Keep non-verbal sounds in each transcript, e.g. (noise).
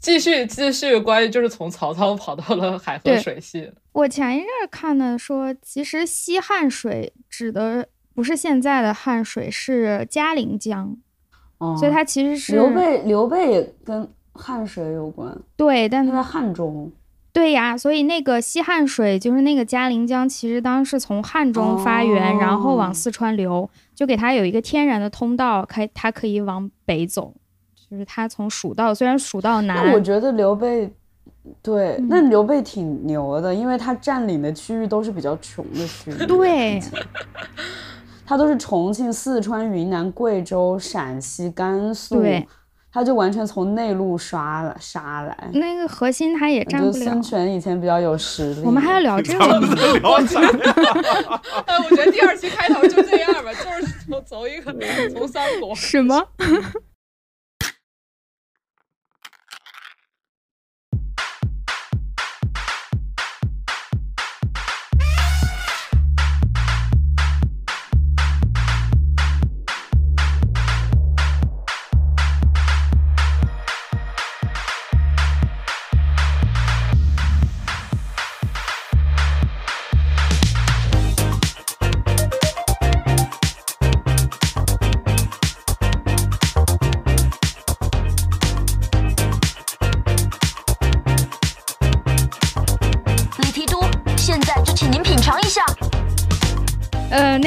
继续继续，关于就是从曹操跑到了海河水系。我前一阵看的说，其实西汉水指的不是现在的汉水，是嘉陵江，哦所以它其实是刘备。刘备也跟汉水有关，对，但他在汉中。对呀，所以那个西汉水就是那个嘉陵江，其实当时从汉中发源，然后往四川流，就给它有一个天然的通道，开它可以往北走。就是他从蜀道，虽然蜀道难，我觉得刘备，对，那刘备挺牛的，因为他占领的区域都是比较穷的区域，对，(laughs) 他都是重庆、四川、云南、贵州、陕西、甘肃，对，他就完全从内陆刷了杀来，那个核心他也占不了。孙权以前比较有实力，我们还要聊这个吗？(laughs) 我觉得第二期开头就这样吧，就是从从一个从三国什么？(laughs)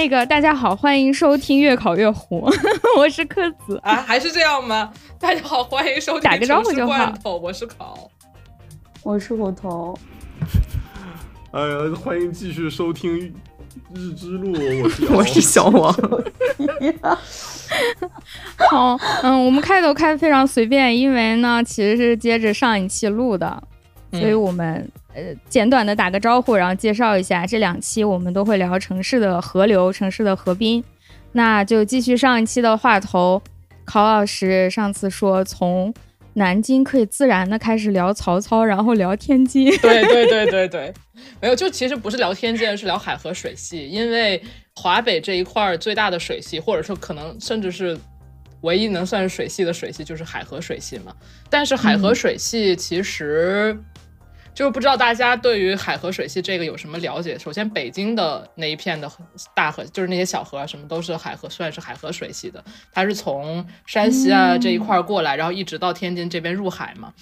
那个大家好，欢迎收听越考越火，(laughs) 我是柯子。啊，还是这样吗？大家好，欢迎收听打个招呼就好，我是考，我是虎头，(laughs) 哎呀，欢迎继续收听日之路，我是 (laughs) 我是小王，好，嗯，我们开头开的非常随便，因为呢，其实是接着上一期录的，所以我们。呃，简短的打个招呼，然后介绍一下，这两期我们都会聊城市的河流、城市的河滨。那就继续上一期的话头，考老师上次说从南京可以自然的开始聊曹操，然后聊天津。对对对对对，没有，就其实不是聊天津，是聊海河水系，因为华北这一块最大的水系，或者说可能甚至是唯一能算是水系的水系，就是海河水系嘛。但是海河水系其实。就是不知道大家对于海河水系这个有什么了解？首先，北京的那一片的大河，就是那些小河啊，什么都是海河，算是海河水系的。它是从山西啊这一块过来，然后一直到天津这边入海嘛。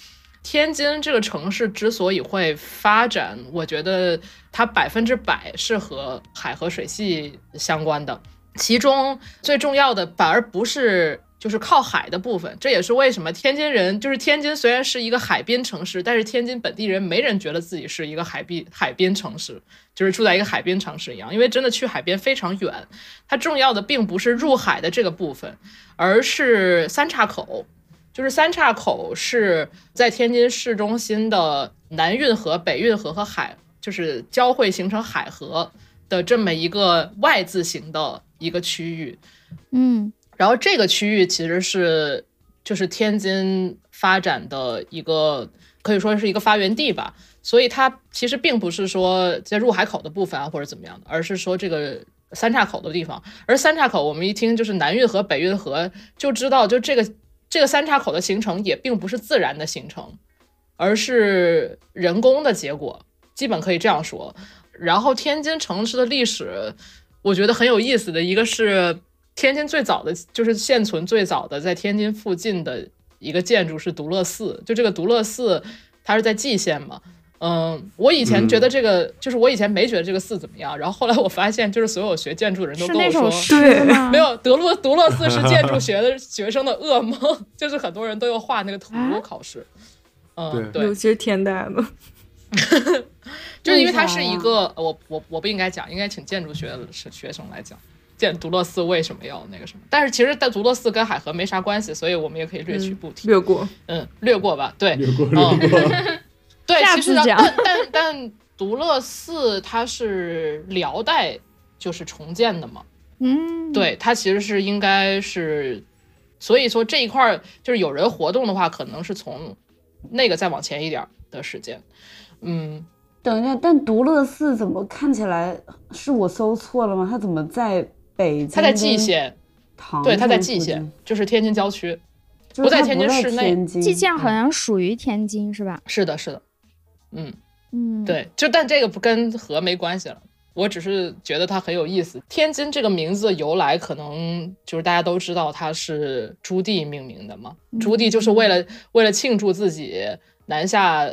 天津这个城市之所以会发展，我觉得它百分之百是和海河水系相关的。其中最重要的反而不是。就是靠海的部分，这也是为什么天津人就是天津虽然是一个海滨城市，但是天津本地人没人觉得自己是一个海滨海滨城市，就是住在一个海滨城市一样，因为真的去海边非常远。它重要的并不是入海的这个部分，而是三岔口，就是三岔口是在天津市中心的南运河、北运河和海就是交汇形成海河的这么一个 Y 字形的一个区域，嗯。然后这个区域其实是就是天津发展的一个可以说是一个发源地吧，所以它其实并不是说在入海口的部分啊或者怎么样的，而是说这个三岔口的地方。而三岔口我们一听就是南运河、北运河，就知道就这个这个三岔口的形成也并不是自然的形成，而是人工的结果，基本可以这样说。然后天津城市的历史，我觉得很有意思的一个是。天津最早的就是现存最早的在天津附近的一个建筑是独乐寺，就这个独乐寺，它是在蓟县嘛。嗯，我以前觉得这个就是我以前没觉得这个寺怎么样，然后后来我发现，就是所有学建筑的人都跟我说，对，(laughs) 没有德乐独乐寺是建筑学的学生的噩梦，就是很多人都要画那个图考试。嗯，对，尤其是天大的，(laughs) 就是因为它是一个，我我我不应该讲，应该请建筑学的学生来讲。建独乐寺为什么要那个什么？但是其实在独乐寺跟海河没啥关系，所以我们也可以略去不提，略过。嗯，略过吧。对，略过，略过。对，其实但但但独乐寺它是辽代就是重建的嘛。嗯，对，它其实是应该是，所以说这一块儿就是有人活动的话，可能是从那个再往前一点的时间。嗯，等一下，但独乐寺怎么看起来是我搜错了吗？它怎么在？他在蓟县，对，他在蓟县，就是天津郊区。不在天津市内蓟县好像属于天津是吧？是的，是的，嗯，嗯，，对，就但这个不跟河没关系了。我只是觉得它很有意思。天津这个名字的由来，可能就是大家都知道它是朱棣命名的嘛。朱棣就是为了为了庆祝自己南下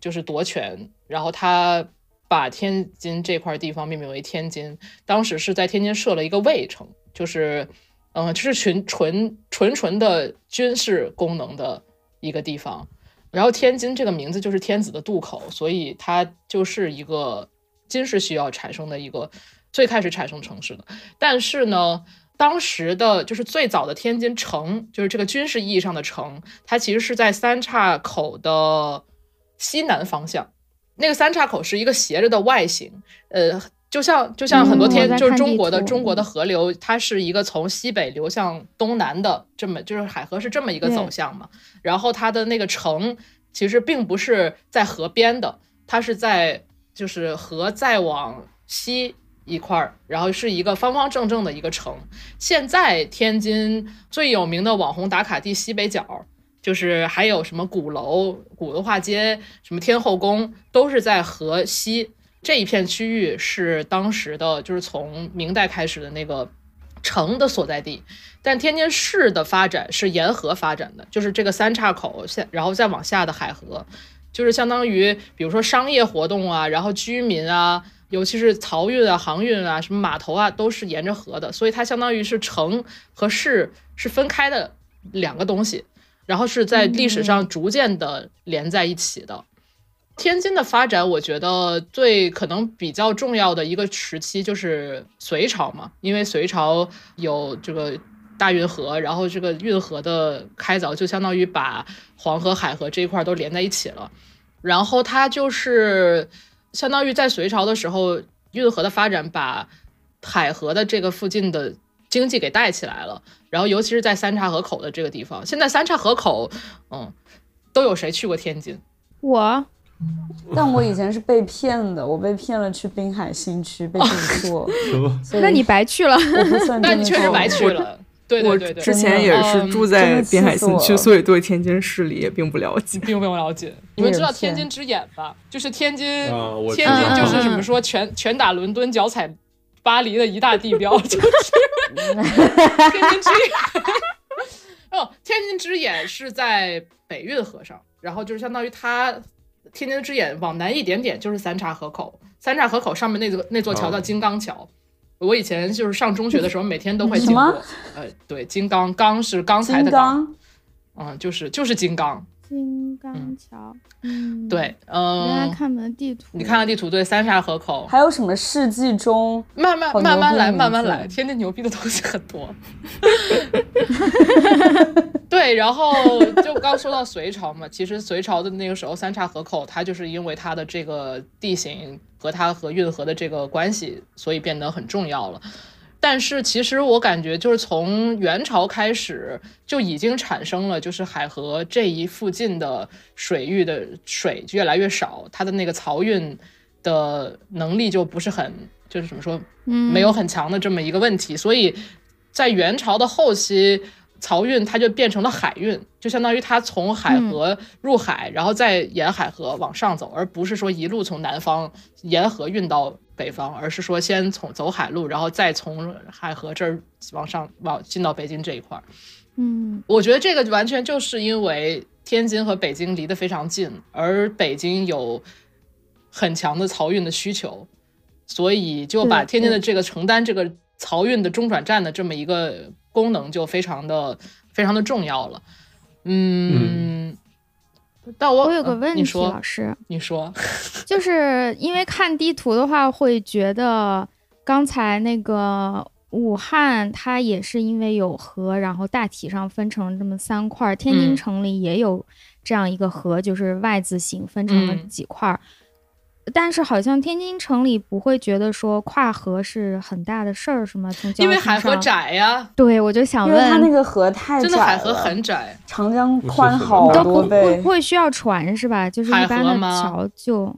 就是夺权，然后他把天津这块地方命名为天津。当时是在天津设了一个卫城，就是嗯，就是纯纯纯纯的军事功能的一个地方。然后天津这个名字就是天子的渡口，所以它就是一个军事需要产生的一个最开始产生城市的。但是呢，当时的就是最早的天津城，就是这个军事意义上的城，它其实是在三岔口的西南方向。那个三岔口是一个斜着的外形，呃，就像就像很多天、嗯就是中国的中国的河流，它是一个从西北流向东南的这么就是海河是这么一个走向嘛。然后它的那个城其实并不是在河边的，它是在就是河再往西一块儿，然后是一个方方正正的一个城。现在天津最有名的网红打卡地西北角，就是还有什么鼓楼、古文化街、什么天后宫，都是在河西。这一片区域，是当时的就是从明代开始的那个城的所在地。但天津市的发展是沿河发展的，就是这个三岔口下，然后再往下的海河，就是相当于比如说商业活动啊，然后居民啊，尤其是漕运啊、航运啊、什么码头啊，都是沿着河的，所以它相当于是城和市是分开的两个东西，然后是在历史上逐渐的连在一起的。天津的发展，我觉得最可能比较重要的一个时期就是隋朝嘛，因为隋朝有这个大运河，然后这个运河的开凿就相当于把黄河、海河这一块都连在一起了。然后它就是相当于在隋朝的时候，运河的发展把海河的这个附近的经济给带起来了。然后尤其是在三岔河口的这个地方，现在三岔河口，嗯，都有谁去过天津？我但我以前是被骗的，我被骗了去滨海新区被住宿，什么？所以那你白去了。我不算 (laughs) 那你确实白去了。对我对对对，之前也是住在滨海新区，所以对天津市里也并不了解。并不用了解。你们知道天津之眼吧？就是天津，啊天津就是怎么说，拳拳打伦敦，脚踩巴黎的一大地标，(laughs) 就是天津之眼。(laughs) 哦，天津之眼是在北运河上，然后就是相当于它天津之眼往南一点点就是三岔河口，三岔河口上面那座那座桥叫哦金刚桥。我以前就是上中学的时候，每天都会什么经过。呃，对，金刚刚是刚才金的刚，刚，嗯，就是就是金刚。金刚桥，嗯，对，我刚才嗯，看门地图，你看看地图，对，三岔河口，还有什么世纪中？慢慢慢慢来，慢慢来，天津牛逼的东西很多。(laughs) 对，然后就刚说到隋朝嘛，其实隋朝的那个时候，三岔河口它就是因为它的这个地形和它和运河的这个关系，所以变得很重要了。但是其实我感觉，就是从元朝开始就已经产生了，就是海河这一附近的水域的水越来越少，它的那个漕运的能力就不是很，就是怎么说，嗯，没有很强的这么一个问题，所以在元朝的后期，漕运它就变成了海运，就相当于它从海河入海，然后再沿海河往上走，而不是说一路从南方沿河运到北方，而是说先从走海路，然后再从海河这儿往上往进到北京这一块儿。嗯我觉得这个完全就是因为天津和北京离得非常近，而北京有很强的漕运的需求，所以就把天津的这个承担这个漕运的中转站的这么一个功能就非常的非常的重要了。嗯，(laughs) 但我我有个问题，老师，你说，(laughs) 就是因为看地图的话，会觉得刚才那个武汉它也是因为有河，然后大体上分成这么三块儿。天津嗯城里也有这样一个河，就是 Y 字形分成了嗯几块儿。但是好像天津城里不会觉得说跨河是很大的事儿，是吗？从因为海河，窄呀，对我就想因为它那问，个河太窄，真的海河很窄。长江宽好多都不会不。会需要船是吧？就是海一般的桥就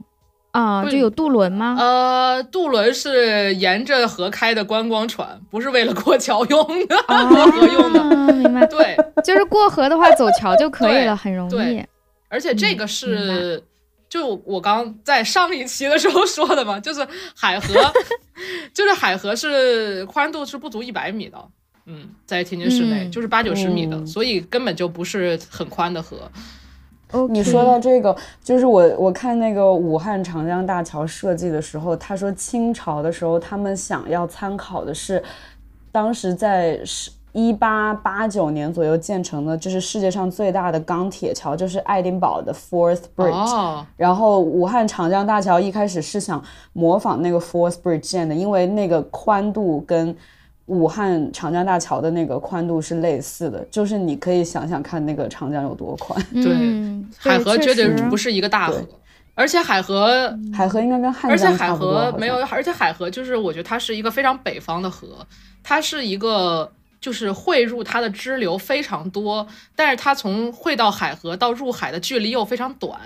啊，就有渡轮吗？呃，渡轮是沿着河开的观光船，不是为了过桥用的，啊过河用的。明白，对，就是过河的话走桥就可以了，很容易。而且这个嗯是，就我刚在上一期的时候说的嘛，(laughs) 就是海河，(laughs) 就是海河是宽度是不足一百米的，嗯，在天津市内、嗯。就是八九十米的，嗯所以根本就不是很宽的河。OK 你说到这个，就是我我看那个武汉长江大桥设计的时候，他说清朝的时候他们想要参考的是，当时在是一八八九年左右建成的，就是世界上最大的钢铁桥，就是爱丁堡的 Fourth Bridge。哦，然后武汉长江大桥一开始是想模仿那个 Fourth Bridge 建的，因为那个宽度跟武汉长江大桥的那个宽度是类似的，就是你可以想想看那个长江有多宽。对。嗯海河绝对不是一个大河，而且海河海河应该跟汉而且海江差不多，河没有，而且海河就是我觉得它是一个非常北方的河，它是一个就是汇入它的支流非常多，但是它从汇到海河到入海的距离又非常短，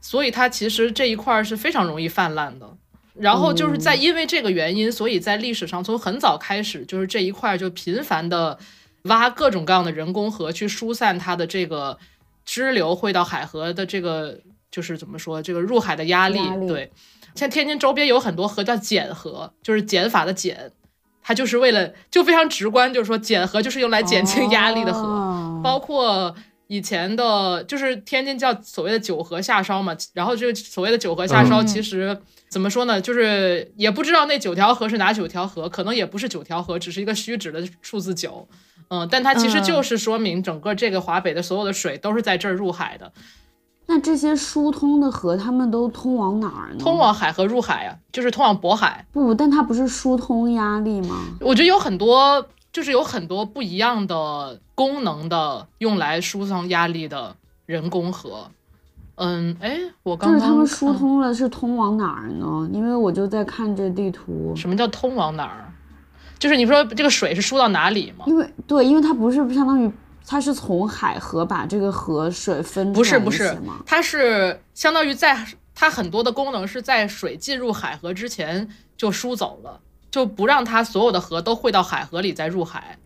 所以它其实这一块儿是非常容易泛滥的。然后就是在因为这个原因，所以在历史上从很早开始，就是这一块儿就频繁的挖各种各样的人工河去疏散它的这个支流汇到海河的这个就是怎么说这个入海的压力。压力对，像天津周边有很多河叫减河，就是减法的减，它就是为了就非常直观，就是说减河就是用来减轻压力的河。哦。包括以前的，就是天津叫所谓的九河下梢嘛，然后这个所谓的九河下烧，嗯。其实、怎么说呢，就是也不知道那九条河是哪九条河，可能也不是九条河，只是一个虚指的数字九，嗯，但它其实嗯。就是说明整个这个华北的所有的水都是在这儿入海的，那这些疏通的河，他们都通往哪儿呢？通往海和入海啊，就是通往渤海。不，但它不是疏通压力吗？我觉得有很多，就是有很多不一样的功能的，用来疏通压力的人工河。嗯，哎，我刚刚就是他们疏通了，是通往哪儿呢？因为我就在看这地图，什么叫通往哪儿？就是你说这个水是输到哪里吗？因为对，因为它不是相当于它是从海河把这个河水分不是不是吗？，它是相当于在它很多的功能是在水进入海河之前就输走了，就不让它所有的河都汇到海河里再入海。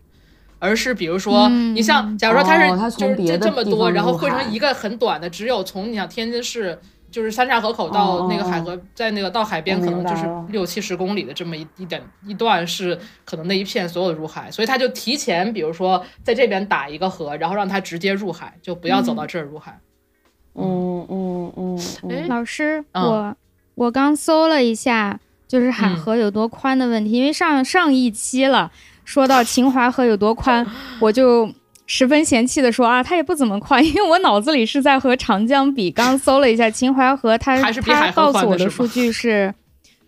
而是比如说，嗯你像，假如说它是、哦它从就是这这么多，然后汇成一个很短的，只有从你像天津市就是三岔河口哦到那个哦海河，在那个到海边可能就是六七十公里的这么一一点一段是可能那一片所有的入海，所以他就提前，比如说在这边打一个河，然后让它直接入海，就不要走到这儿入海。嗯嗯嗯嗯，哎老师，嗯。我我刚搜了一下，就是海嗯。河有多宽的问题，因为上上一期了，说到秦淮河有多宽，我就十分嫌弃的说啊，它也不怎么宽，(laughs) 因为我脑子里是在和长江比。刚搜了一下秦淮河，它它告诉我的数据是。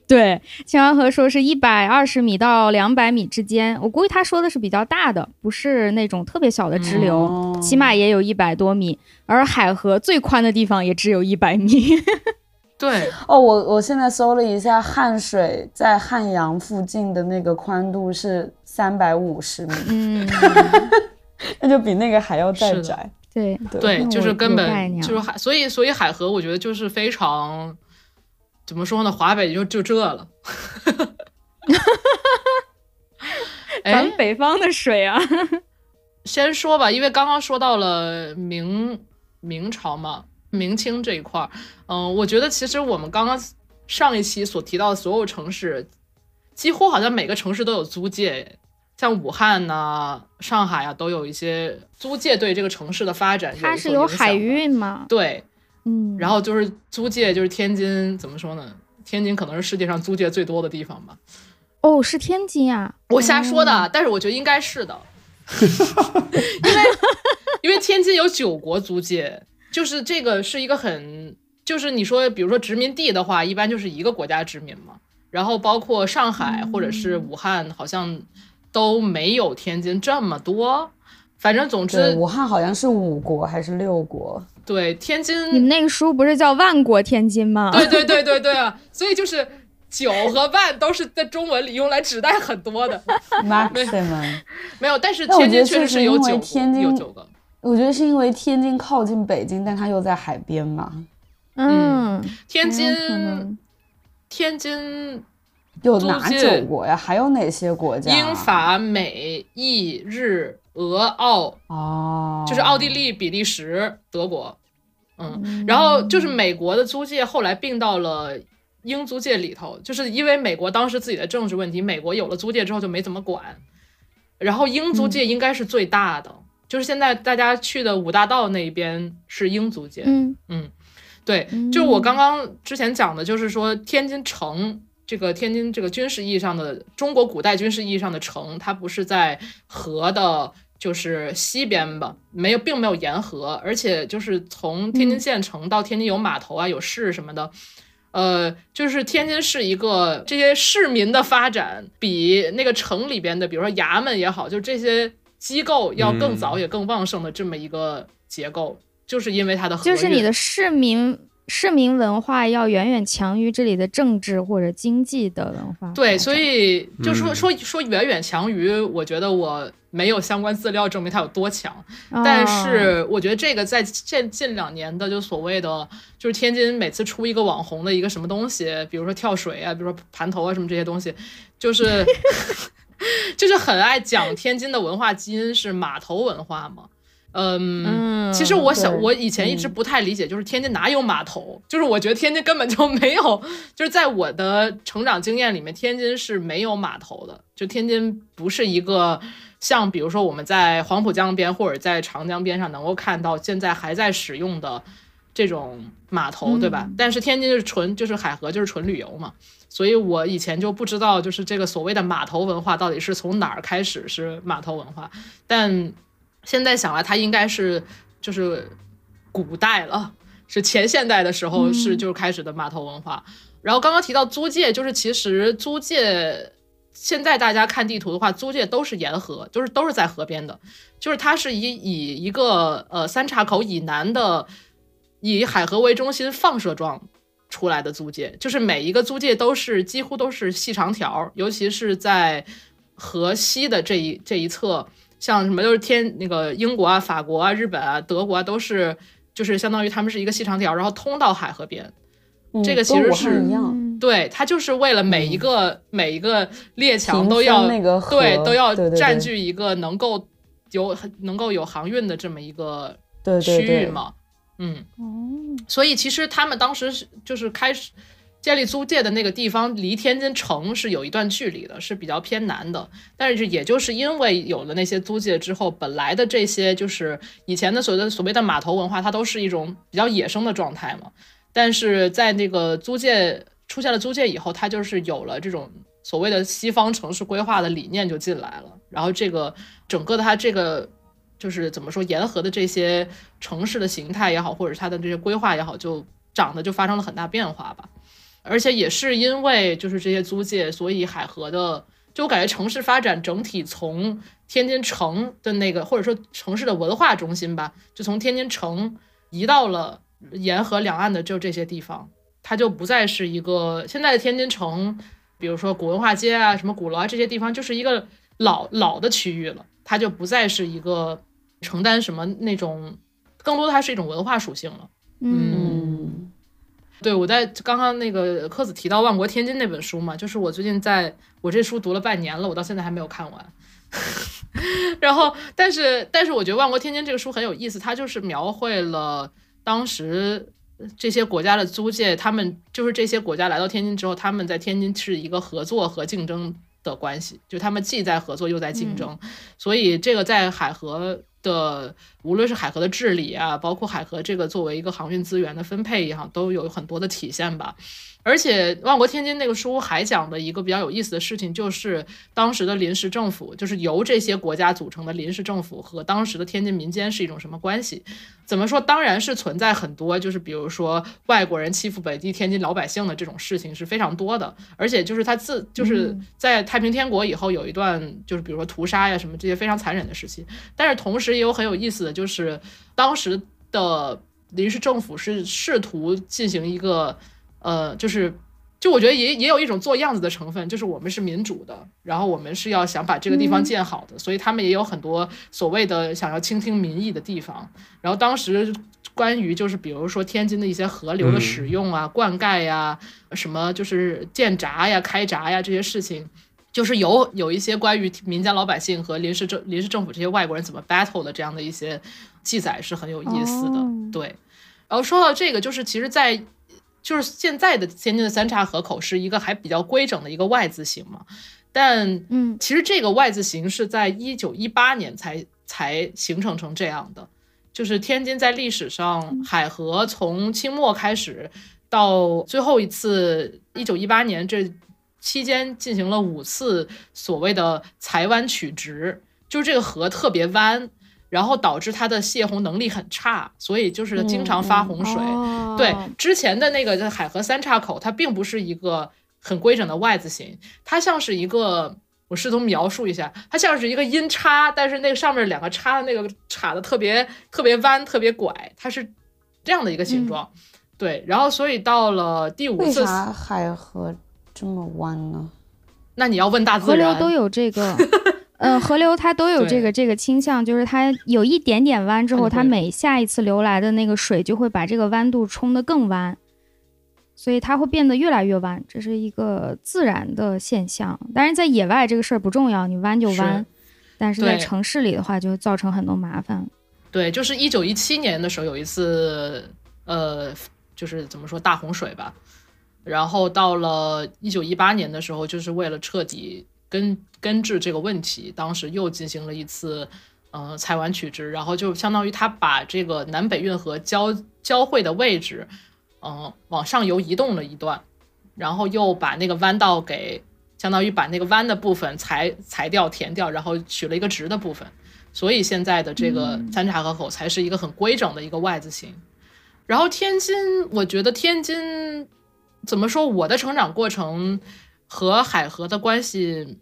对，秦淮河说是一百二十米到两百米之间，我估计他说的是比较大的，不是那种特别小的支流，哦起码也有一百多米，而海河最宽的地方也只有一百米。(laughs) 对，哦，我我现在搜了一下，汉水在汉阳附近的那个宽度是三百五十米，嗯，(laughs) (laughs) 那就比那个还要再窄。对，对，就是根本就是海，所以所以海河，我觉得就是非常怎么说呢？华北就就这了。(laughs) 咱哎们，北方的水啊，先说吧，因为刚刚说到了明明朝嘛，明清这一块儿，嗯、我觉得其实我们刚刚上一期所提到的所有城市，几乎好像每个城市都有租界，像武汉呐、上海啊，都有一些租界对这个城市的发展它是有海运吗，对，嗯，然后就是租界，就是天津怎么说呢？天津可能是世界上租界最多的地方吧。哦，是天津啊，我瞎说的，但是我觉得应该是的，因为因为天津有九国租界，就是这个是一个很，就是你说比如说殖民地的话，一般就是一个国家殖民嘛，然后包括上海或者是武汉，好像都没有天津这么多。反正总，之，武汉好像是五国还是六国？对天津你们那个书不是叫万国天津吗？对对对对对啊，所以就是九和万都是在中文里用来指代很多的，(laughs) maximum。没有，但是天津确实是有九个，天津有九个。我觉得是因为天津靠近北京，但它又在海边嘛。嗯，天津天津有哪九国呀？还有哪些国家？英法美意日俄澳，哦，就是奥地利、比利时、德国，嗯，然后就是美国的租界后来并到了英租界里头，就是因为美国当时自己的政治问题，美国有了租界之后就没怎么管，然后英租界应该是最大的，就是现在大家去的五大道那边是英租界，嗯。对，就我刚刚之前讲的，就是说天津城这个天津这个军事意义上的中国古代军事意义上的城，它不是在河的，就是西边吧，没有，并没有沿河，而且就是从天津县城到天津有码头啊，有市什么的。呃，就是天津是一个这些市民的发展比那个城里边的，比如说衙门也好，就这些机构要更早也更旺盛的这么一个结构，就是因为它的河就是你的市民市民文化要远远强于这里的政治或者经济的文化。对，所以就说嗯说说远远强于，我觉得我没有相关资料证明它有多强，但哦是我觉得这个在近近两年的就所谓的就是天津每次出一个网红的一个什么东西，比如说跳水啊，比如说盘头啊什么这些东西，就是 (laughs) 就是很爱讲天津的文化基因是码头文化嘛。嗯，嗯，其实我想我以前一直不太理解，就是天津哪有码头？就是我觉得天津根本就没有，就是在我的成长经验里面，天津是没有码头的。就天津不是一个像比如说我们在黄浦江边或者在长江边上能够看到现在还在使用的这种码头，对吧？但是天津是纯就是海河就是纯旅游嘛，所以我以前就不知道就是这个所谓的码头文化到底是从哪儿开始是码头文化，但现在想来，它应该是就是古代了，是前现代的时候是就是开始的码头文化。然后刚刚提到租界，就是其实租界现在大家看地图的话，租界都是沿河，就是都是在河边的，就是它是以以一个呃三岔口以南的以海河为中心放射状。出来的租界，就是每一个租界都是几乎都是细长条，尤其是在河西的这一这一侧，像什么都是天那个英国啊、法国啊、日本啊、德国啊，都是就是相当于他们是一个细长条，然后通到海河边。嗯这个其实是对，它就是为了每一个、每一个列强都要对都要占据一个能够有能够有航运的这么一个对区对对，域嘛。嗯，哦，所以其实他们当时是就是开始建立租界的那个地方，离天津城是有一段距离的，是比较偏南的。但是也就是因为有了那些租界之后，本来的这些就是以前的所谓的所谓的码头文化，它都是一种比较野生的状态嘛。但是在那个租界出现了租界以后，它就是有了这种所谓的西方城市规划的理念就进来了，然后这个整个的它这个就是怎么说沿河的这些城市的形态也好，或者它的这些规划也好，就长得就发生了很大变化吧。而且也是因为就是这些租界，所以海河的就我感觉城市发展整体从天津城的那个或者说城市的文化中心吧，就从天津城移到了沿河两岸的就这些地方，它就不再是一个现在的天津城，比如说古文化街啊、什么鼓楼啊这些地方，就是一个老老的区域了，它就不再是一个承担什么那种，更多的它是一种文化属性了。嗯嗯对，我在刚刚那个柯子提到《万国天津》那本书嘛，就是我最近在我这书读了半年了，我到现在还没有看完。(laughs) 然后，但是但是我觉得《万国天津》这个书很有意思，它就是描绘了当时这些国家的租界，他们就是这些国家来到天津之后，他们在天津是一个合作和竞争的关系，就他们既在合作又在竞争，所以这个在海河的无论是海河的治理啊，包括海河这个作为一个航运资源的分配也好，都有很多的体现吧。而且《万国天津》那个书还讲的一个比较有意思的事情，就是当时的临时政府，就是由这些国家组成的临时政府和当时的天津民间是一种什么关系？怎么说？当然是存在很多，就是比如说外国人欺负本地天津老百姓的这种事情是非常多的。而且就是他自就是在太平天国以后有一段，就是比如说屠杀呀什么这些非常残忍的事情。但是同时也有很有意思的，就是当时的临时政府是试图进行一个。呃，就是，就我觉得也也有一种做样子的成分，就是我们是民主的，然后我们是要想把这个地方建好的，所以他们也有很多所谓的想要倾听民意的地方。然后当时关于就是比如说天津的一些河流的使用啊、灌溉呀、什么就是建闸呀、开闸呀这些事情，就是有有一些关于民间老百姓和临时政临时政府这些外国人怎么 battle 的这样的一些记载是很有意思的。哦对，然后说到这个，就是其实在，就是现在的天津的三岔河口是一个还比较规整的一个 Y 字形嘛，但嗯其实这个 Y 字形是在一九一八年才才形成成这样的，就是天津在历史上海河从清末开始到最后一次一九一八年这期间进行了五次所谓的裁湾取直，就是这个河特别弯。然后导致它的泄洪能力很差，所以就是经常发洪水。哦对，之前的那个海河三岔口，它并不是一个很规整的 Y 字形，它像是一个，我试图描述一下，它像是一个音叉，但是那个上面两个叉的那个叉的特别特别弯，特别拐，它是这样的一个形状。对，然后所以到了第五次，为啥海河这么弯呢？那你要问大河自然，流都有这个，(laughs) 嗯，河流它都有这个这个倾向，就是它有一点点弯之后，它每下一次流来的那个水就会把这个弯度冲得更弯，所以它会变得越来越弯，这是一个自然的现象。当然，在野外这个事儿不重要，你弯就弯是，但是在城市里的话，就造成很多麻烦。对，就是一九一七年的时候有一次，呃，就是怎么说大洪水吧。然后到了一九一八年的时候，就是为了彻底根根治这个问题，当时又进行了一次，呃，裁完取直，然后就相当于他把这个南北运河交交汇的位置，嗯、往上游移动了一段，然后又把那个弯道给相当于把那个弯的部分裁裁掉、填掉，然后取了一个直的部分。所以现在的这个三岔河口才是一个很规整的一个 Y 字形。然后天津，我觉得天津怎么说？我的成长过程和海河的关系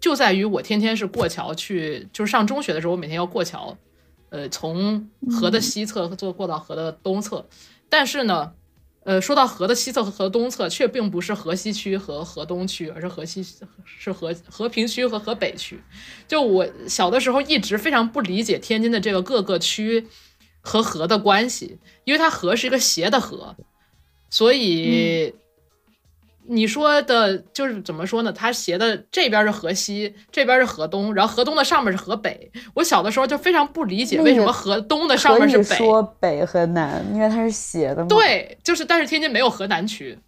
就在于我天天是过桥去，就是上中学的时候，我每天要过桥，呃，从河的西侧坐过到河的东侧。但是呢，呃，说到河的西侧和河东侧，却并不是河西区和河东区，而是河西是河和平区和河北区。就我小的时候一直非常不理解天津的这个各个区和河的关系，因为它河是一个斜的河，所以你说的就是怎么说呢？它斜的这边是河西，这边是河东，然后河东的上面是河北。我小的时候就非常不理解为什么河东的上面是北。说北和南，因为它是斜的嘛。，对，就是但是天津没有河南区，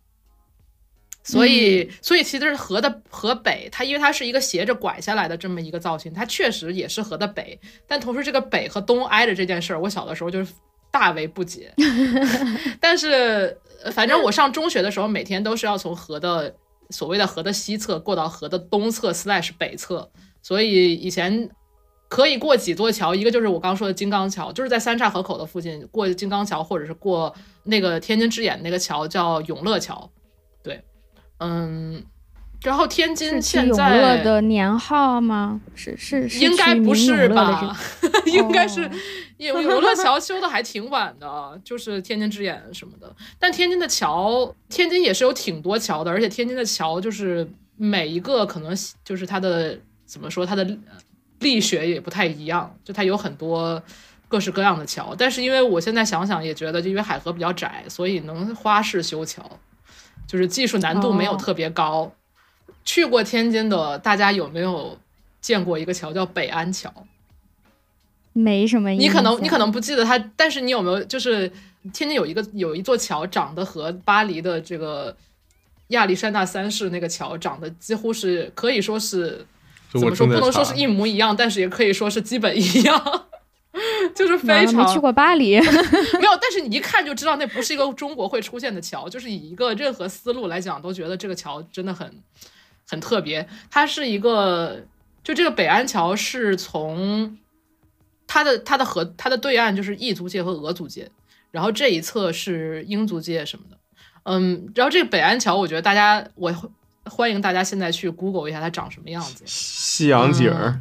所以、所以其实河的河北，它因为它是一个斜着拐下来的这么一个造型，它确实也是河的北，但同时这个北和东挨着这件事儿，我小的时候就是大为不解。(laughs) 但是呃反正我上中学的时候，每天都是要从河的所谓的河的西侧过到河的东侧 slash 北侧，所以以前可以过几座桥，一个就是我刚说的金刚桥，就是在三岔河口的附近过金刚桥，或者是过那个天津之眼那个桥叫永乐桥。对，嗯，然后天津现在乐的年号吗？是是是应该不是吧？(laughs) 应该是哦 (laughs) 永永乐桥修的还挺晚的，就是天津之眼什么的。但天津的桥，天津也是有挺多桥的，而且天津的桥就是每一个可能就是它的怎么说，它的呃力学也不太一样，就它有很多各式各样的桥。但是因为我现在想想也觉得，就因为海河比较窄，所以能花式修桥，就是技术难度没有哦特别高。去过天津的大家有没有见过一个桥叫北安桥？没什么。你可能你可能不记得它，但是你有没有就是天津有一个有一座桥长得和巴黎的这个亚历山大三世那个桥长得几乎是可以说是怎么说不能说是一模一样，但是也可以说是基本一样，就是非常没去过巴黎，(laughs) 没有，但是你一看就知道那不是一个中国会出现的桥，就是以一个任何思路来讲，都觉得这个桥真的很很特别。它是一个，就这个北安桥是从它的它的河它的对岸就是异族界和俄族界，然后这一侧是英族界什么的。嗯，然后这个北安桥，我觉得大家我欢迎大家现在去 Google 一下它长什么样子。西洋景儿，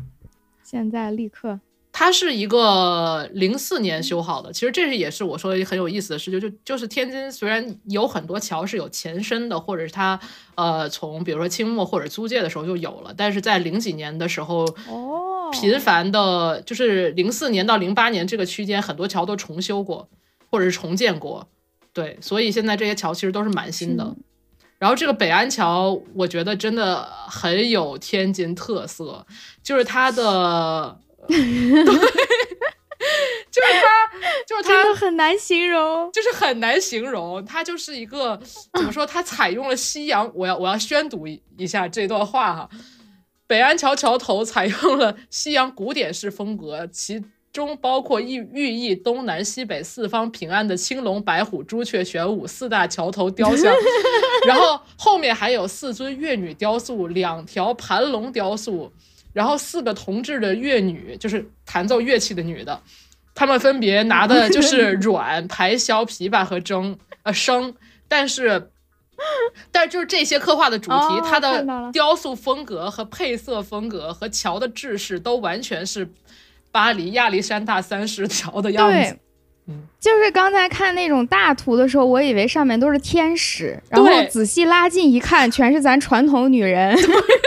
现在立刻它是一个零四年修好的，其实这是也是我说的很有意思的事，就就就是天津虽然有很多桥是有前身的，或者是它呃从比如说清末或者租界的时候就有了，但是在零几年的时候，哦频繁的，就是零四年到零八年这个区间，很多桥都重修过，或者是重建过。对，所以现在这些桥其实都是蛮新的。然后这个北安桥，我觉得真的很有天津特色，就是它的，对，就是它，就是它很难形容，就是很难形容。它就是一个怎么说？它采用了西洋，我要我要宣读一一下这段话哈。北安桥桥头采用了西洋古典式风格，其。中包括寓寓意东南西北四方平安的青龙白虎朱雀玄武四大桥头雕像，(laughs) 然后后面还有四尊乐女雕塑，两条盘龙雕塑，然后四个同志的乐女，就是弹奏乐器的女的，她们分别拿的 (laughs) 就是阮、排箫、琵琶和筝，呃笙，但是，但是就是这些刻画的主题，它的雕塑风格和配色风格和桥的制式都完全是。巴黎亚历山大三世桥的样子，嗯，就是刚才看那种大图的时候，我以为上面都是天使，然后仔细拉近一看，全是咱传统女人。(laughs)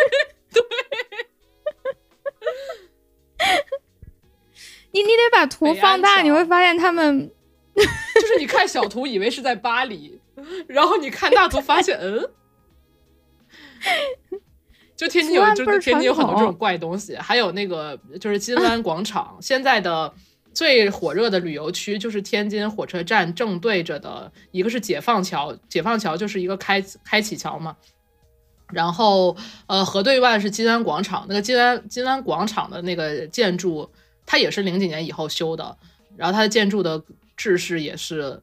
你你得把图放大，你会发现他们，(laughs) 就是你看小图以为是在巴黎，然后你看大图发现，嗯。就天津有，就是天津有很多这种怪东西，还有那个就是金湾广场。现在的最火热的旅游区就是天津火车站正对着的一个是解放桥，解放桥就是一个开开启桥嘛。然后呃河对岸是金湾广场，那个金湾金湾广场的那个建筑，它也是零几年以后修的，然后它的建筑的制式也是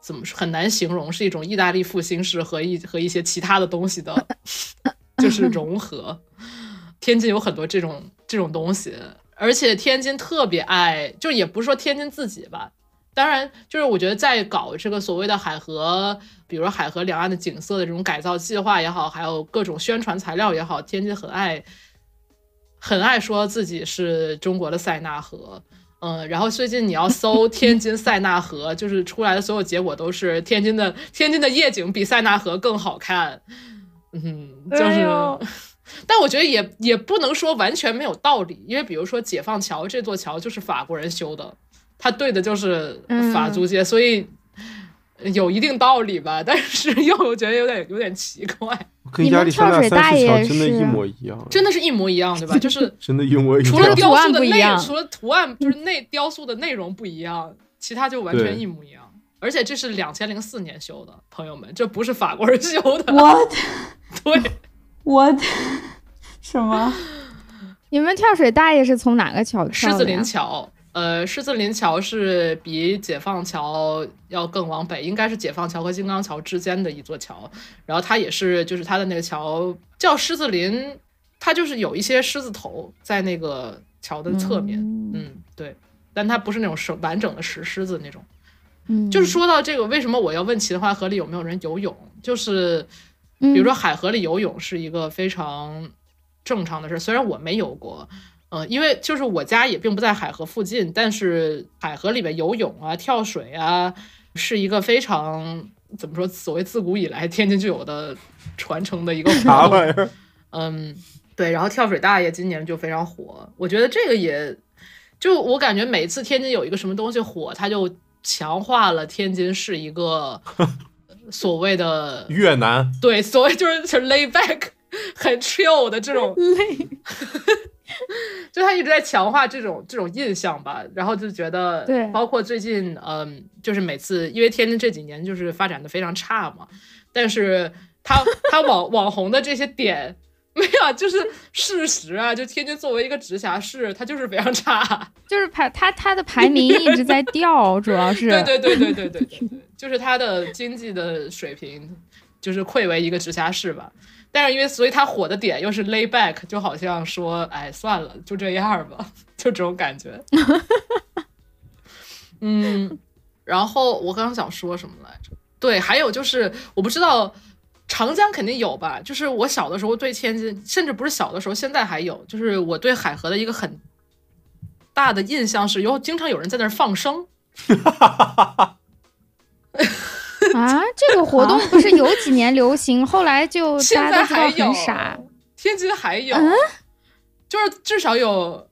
怎么说很难形容，是一种意大利复兴式和一和一些其他的东西的。(laughs) 就是融合，天津有很多这种这种东西，而且天津特别爱，就也不是说天津自己吧，当然就是我觉得在搞这个所谓的海河，比如海河两岸的景色的这种改造计划也好，还有各种宣传材料也好，天津很爱，很爱说自己是中国的塞纳河，嗯，然后最近你要搜 (laughs) 天津塞纳河，就是出来的所有结果都是天津的天津的夜景比塞纳河更好看。嗯，就是，(laughs) 但我觉得也也不能说完全没有道理，因为比如说解放桥这座桥就是法国人修的，它对的就是法租界，所以有一定道理吧。但是 (laughs) 又觉得有点有点奇怪，(laughs) 跟亚历山大三世桥真的一模一样，真的是一模一样，对吧？就是 (laughs) 真的，一模一样。除了雕塑的内容，除了图案就是内雕塑的内容不一样，其他就完全一模一样。而且这是两千零四年修的，朋友们，这不是法国人修的。What？对，What？什么？你们跳水大爷是从哪个桥？狮子林桥。呃，狮子林桥是比解放桥要更往北，应该是解放桥和金刚桥之间的一座桥。然后它也是，就是它的那个桥叫狮子林，它就是有一些狮子头在那个桥的侧面。嗯，对，但它不是那种是完整的石狮子那种。嗯就是说到这个，为什么我要问秦淮河里有没有人游泳？就是，比如说海河里游泳是一个非常正常的事。虽然我没游过，嗯，因为就是我家也并不在海河附近，但是海河里面游泳啊、跳水啊，是一个非常怎么说？所谓自古以来天津就有的传承的一个啥玩意儿？嗯，对。然后跳水大爷今年就非常火，我觉得这个也就我感觉每次天津有一个什么东西火，他就。强化了天津是一个 (laughs) 所谓的越南，对，所谓就是就是 lay back (laughs) 很 chill 的这种，(laughs) (laughs) 就他一直在强化这种这种印象吧，然后就觉得，对，包括最近，嗯，就是每次因为天津这几年就是发展的非常差嘛，但是他他网网红的这些点。没有，就是事实啊！就天津作为一个直辖市，它就是非常差，就是排它它的排名一直在掉，主要是对对对对对对对，就是它的经济的水平就是愧为一个直辖市吧。但是因为所以它火的点又是 lay back，就好像说哎算了，就这样吧，就这种感觉。(laughs) 嗯，然后我刚刚想说什么来着？对，还有就是我不知道。长江肯定有吧，就是我小的时候对天津，甚至不是小的时候，现在还有，就是我对海河的一个很大的印象是，有经常有人在那儿放生。(laughs) 啊，(laughs) 这个活动不是有几年流行，后来就 (laughs) 现在还有啥？天津还有，就是至少有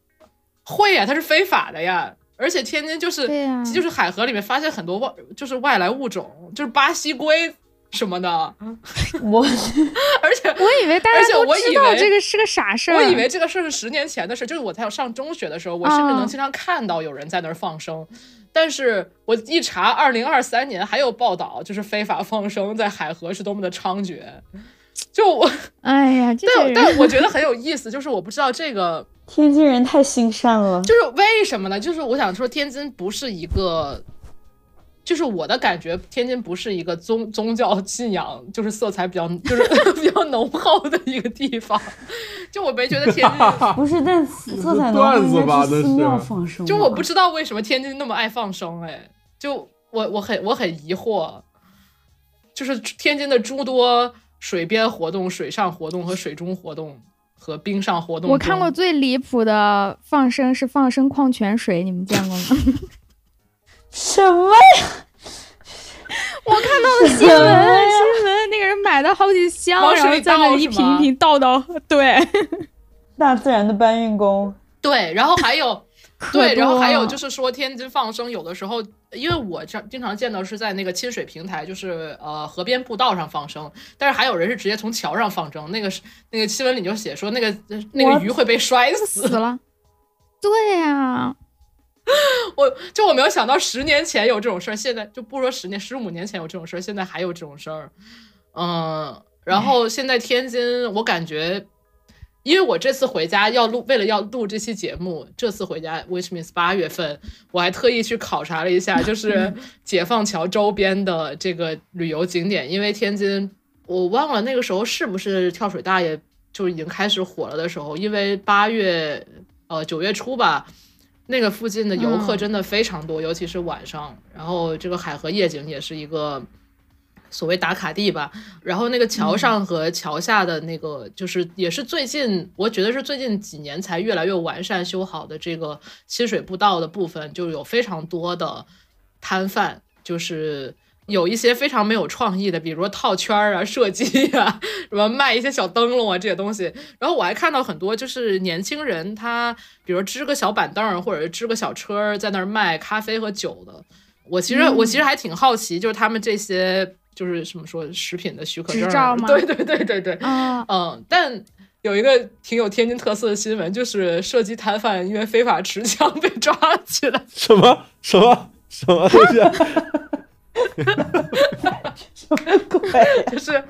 会呀，它是非法的呀。而且天津就是就是海河里面发现很多外就是外来物种，就是巴西龟什么的，(laughs) 我 (laughs) 而且我以为大家都知道我以为这个是个傻事儿。我以为这个事儿是十年前的事，就是我在上中学的时候，我甚至啊能经常看到有人在那儿放生。但是我一查，二零二三年还有报道，就是非法放生在海河是多么的猖獗。就我，(laughs) 哎呀，但但我觉得很有意思，就是我不知道这个天津人太心善了，就是为什么呢？就是我想说，天津不是一个，就是我的感觉，天津不是一个宗宗教信仰就是色彩比较就是 (laughs) 比较浓厚的一个地方。就我没觉得天津，(laughs) 不是，但色彩浓厚段子应该是寺吧那是庙放生。就我不知道为什么天津那么爱放生，哎，就我我很我很疑惑，就是天津的诸多水边活动、水上活动和水中活动和冰上活动，我看过最离谱的放生是放生矿泉水，你们见过吗？(laughs) 什么呀？(laughs) 我看到了新闻，新闻那个人买了好几箱，然后在那一瓶一瓶倒到，(laughs) 对，大自然的搬运工，对，然后还有。(laughs) 对，然后还有就是说天津放生，有的时候，因为我这经常见到是在那个亲水平台，就是呃河边步道上放生，但是还有人是直接从桥上放生，那个是那个新闻里就写说那个那个鱼会被摔死死，了。对呀、(laughs) 我就我没有想到十年前有这种事儿，现在就不说十年，十五年前有这种事儿，现在还有这种事儿，嗯，然后现在天津，我感觉。因为我这次回家要录，为了要录这期节目，这次回家，which means 八月份，我还特意去考察了一下，就是 (laughs) 解放桥周边的这个旅游景点。因为天津，我忘了那个时候是不是跳水大爷就已经开始火了的时候，因为八月呃九月初吧，那个附近的游客嗯真的非常多，尤其是晚上。然后这个海河夜景也是一个所谓打卡地吧。然后那个桥上和桥下的那个，就是也是最近，我觉得是最近几年才越来越完善修好的这个亲水步道的部分，就有非常多的摊贩，就是。有一些非常没有创意的，比如说套圈儿啊、射击啊，(laughs) 什么卖一些小灯笼啊这些东西。然后我还看到很多就是年轻人，他比如支个小板凳儿或者是支个小车儿在那儿卖咖啡和酒的。我其实、我其实还挺好奇，就是他们这些就是什么说食品的许可证，执照吗 (laughs) 对对对对对，啊，嗯，但有一个挺有天津特色的新闻，就是射击摊贩因为非法持枪被抓起来。什么什么什么东西？(laughs) 什么鬼呀？就是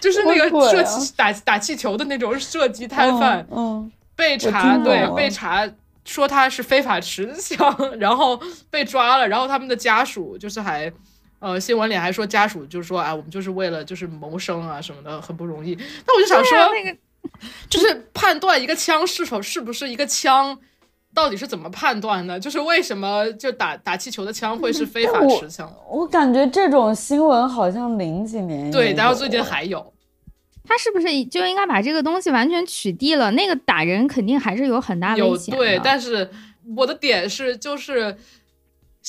就是那个射气打打气球的那种射击摊贩嗯，被查，对被查说他是非法持枪，然后被抓了，然后他们的家属就是还。呃，新闻里还说家属就是说啊，我们就是为了就是谋生啊什么的，很不容易。那我就想说，啊那个就是判断一个枪是否是不是一个枪，到底是怎么判断的？就是为什么就打打气球的枪会是非法持枪？我感觉这种新闻好像零几年对，然后最近还有，他是不是就应该把这个东西完全取缔了？那个打人肯定还是有很大有危险的。对，但是我的点是就是。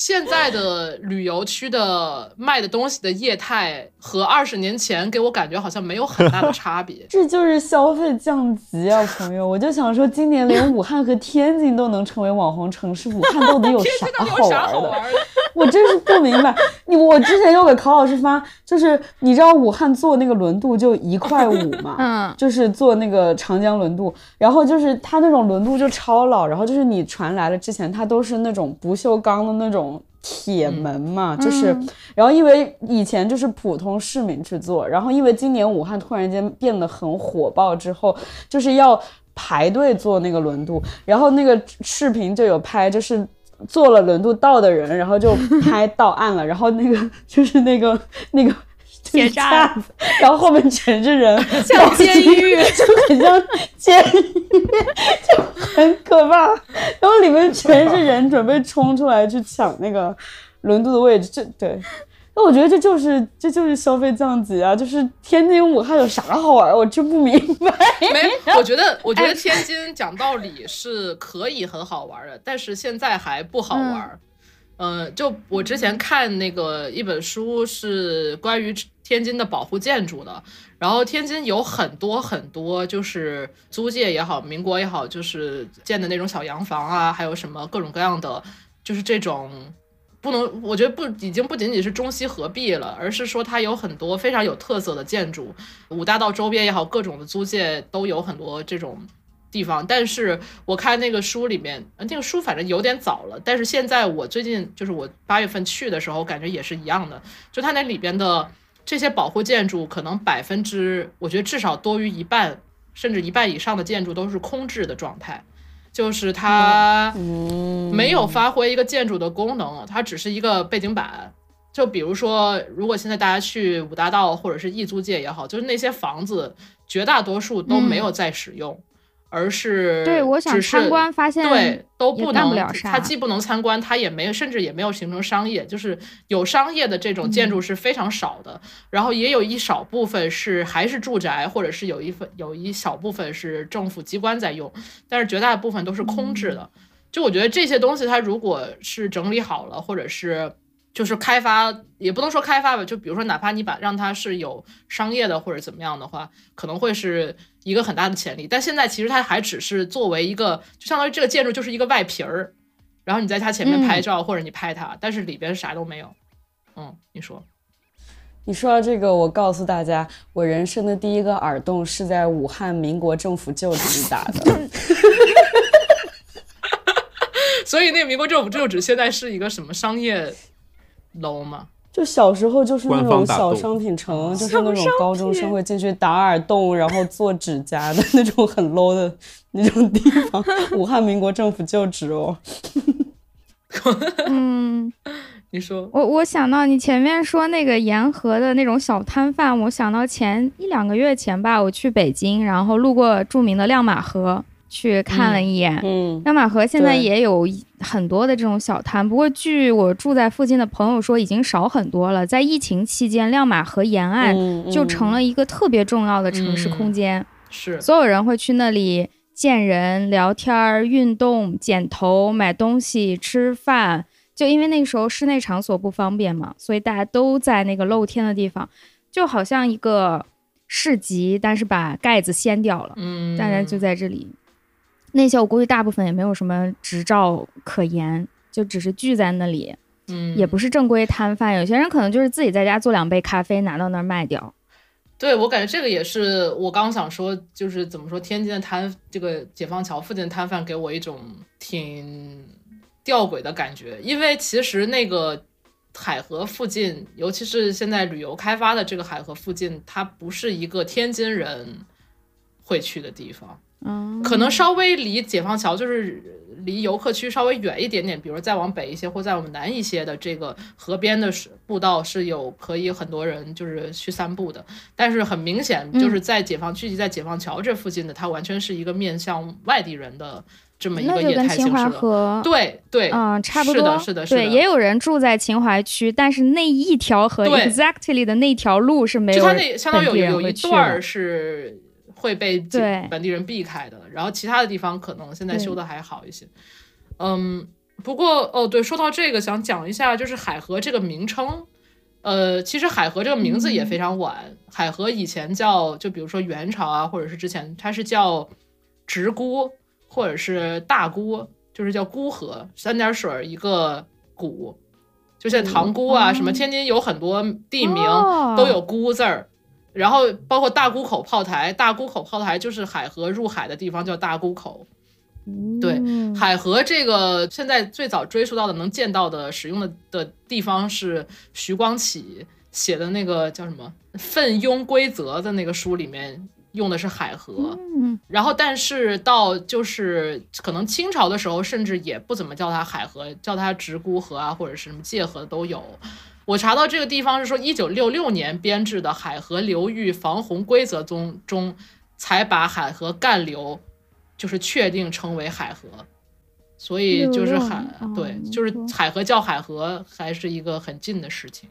现在的旅游区的卖的东西的业态和二十年前给我感觉好像没有很大的差别。(laughs) 这就是消费降级啊，朋友！我就想说，今年连武汉和天津都能成为网红城市，武汉到底有 (laughs) 天啥津到底好玩的？好玩的？(laughs) 我真是不明白。你我之前有给考老师发，就是你知道武汉坐那个轮渡就一块五嘛，嗯，就是坐那个长江轮渡，然后就是它那种轮渡就超老，然后就是你船来了之前，它都是那种不锈钢的那种铁门嘛，就是，然后因为以前就是普通市民去坐，然后因为今年武汉突然间变得很火爆之后，就是要排队坐那个轮渡，然后那个视频就有拍，就是。坐了轮渡到的人，然后就拍到岸了，(laughs) 然后那个就是那个那个铁架栅子，然后后面全是人，(laughs) 像监狱。就很像监狱，就很可怕。然后里面全是人，准备冲出来去抢那个轮渡的位置。这对，那我觉得这就是这就是消费降级啊！就是天津、武汉有啥好玩儿？我真不明白。没，我觉得，我觉得天津讲道理是可以很好玩的，但是现在还不好玩。嗯、就我之前看那个一本书是关于天津的保护建筑的，然后天津有很多很多就是租界也好，民国也好，就是建的那种小洋房啊，还有什么各种各样的。就是这种不能，我觉得不已经不仅仅是中西合璧了，而是说它有很多非常有特色的建筑，五大道周边也好，各种的租界都有很多这种地方。但是我看那个书里面，那个书反正有点早了，但是现在我最近就是我八月份去的时候，感觉也是一样的，就它那里边的这些保护建筑，可能百分之我觉得至少多于一半，甚至一半以上的建筑都是空置的状态。就是它没有发挥一个建筑的功能，它只是一个背景板。就比如说，如果现在大家去五大道或者是易租界也好，就是那些房子绝大多数都没有在使用，而是对我想参观发现对都不能，它既不能参观，它也没有，甚至也没有形成商业，就是有商业的这种建嗯筑是非常少的。然后也有一少部分是还是住宅，或者是有一份有一小部分是政府机关在用，但是绝大部分都是空置的。就我觉得这些东西，它如果是整理好了，或者是就是开发，也不能说开发吧，就比如说哪怕你把让它是有商业的或者怎么样的话，可能会是一个很大的潜力。但现在其实它还只是作为一个，就相当于这个建筑就是一个外皮儿，然后你在它前面拍照、或者你拍它，但是里边啥都没有。嗯，你说。你说到这个，我告诉大家，我人生的第一个耳洞是在武汉民国政府旧址打的。(laughs) 所以那个民国政府旧址现在是一个什么商业楼吗？就小时候就是那种小商品城，就是那种高中生会进去打耳洞，然后做指甲的 (laughs) 那种很 low 的那种地方。武汉民国政府旧址哦，嗯，(laughs) 你说，我我想到你前面说那个沿河的那种小摊贩，我想到前一两个月前吧，我去北京，然后路过著名的亮马河去看了一眼。嗯，亮马河现在也有很多的这种小摊，不过据我住在附近的朋友说，已经少很多了。在疫情期间，亮马河沿岸嗯就成了一个特别重要的城市嗯空间，是所有人会去那里见人、聊天儿、运动、剪头、买东西、吃饭。就因为那个时候室内场所不方便嘛，所以大家都在那个露天的地方，就好像一个市集，但是把盖子掀掉了，嗯，大家就在这里。那些我估计大部分也没有什么执照可言，就只是聚在那里，嗯，也不是正规摊贩。有些人可能就是自己在家做两杯咖啡拿到那儿卖掉。对我感觉这个也是我刚想说，就是怎么说，天津的摊这个解放桥附近的摊贩给我一种挺吊诡的感觉，因为其实那个海河附近，尤其是现在旅游开发的这个海河附近，它不是一个天津人会去的地方。嗯，可能稍微离解放桥就是离游客区稍微远一点点，比如再往北一些或再往南一些的这个河边的是步道是有可以很多人就是去散步的，但是很明显就是在解放聚集在解放桥这附近的，它完全是一个面向外地人的这么一个业就跟秦态形式了。淮河对对，嗯，差不多。是的，是的，是的。对，也有人住在秦淮区，但是那一条河对，exactly 的那条路是没有就它那相当于有本地人有一会去段是会被本地人避开的，然后其他的地方可能现在修的还好一些。嗯，不过哦，对，说到这个，想讲一下，就是海河这个名称。呃，其实海河这个名字也非常晚，海河以前叫，就比如说元朝啊，或者是之前它是叫直沽或者是大沽，就是叫沽河，三点水儿一个沽，就像塘沽啊，什么天津有很多地名哦都有沽字儿。然后包括大沽口炮台，大沽口炮台就是海河入海的地方，叫大沽口。对嗯海河这个现在最早追溯到的能见到的使用的的地方是徐光启写的那个叫什么《奋庸规则》的那个书里面用的是海河。嗯然后，但是到就是可能清朝的时候，甚至也不怎么叫它海河，叫它直沽河啊，或者是什么界河都有。我查到这个地方是说，一九六六年编制的海河流域防洪规则中中，才把海河干流就是确定称为海河，所以就是海对哦，就是海河叫海河，还是一个很近的事情。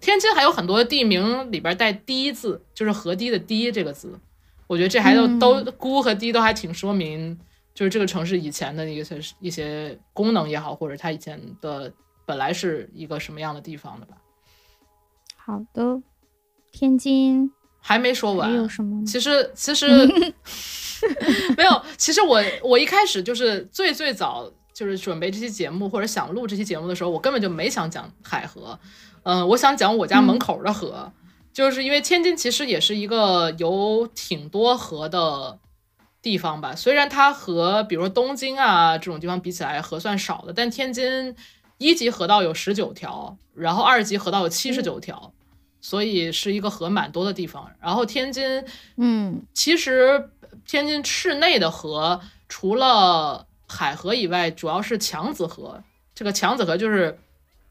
天津还有很多地名里边带“堤”字，就是河堤的“堤”这个字，我觉得这还都、嗯都“沽”和“堤”都还挺说明，就是这个城市以前的一些一些功能也好，或者它以前的本来是一个什么样的地方的吧。好的。天津还没说完，还有什么？其实其实 (laughs) 没有，其实我我一开始就是最最早就是准备这期节目或者想录这期节目的时候，我根本就没想讲海河，嗯、我想讲我家门口的河，就是因为天津其实也是一个有挺多河的地方吧，虽然它和比如说东京啊这种地方比起来河算少的，但天津一级河道有十九条，然后二级河道有七十九条。所以是一个河蛮多的地方，然后天津嗯其实天津市内的河，除了海河以外，主要是强子河。这个强子河就是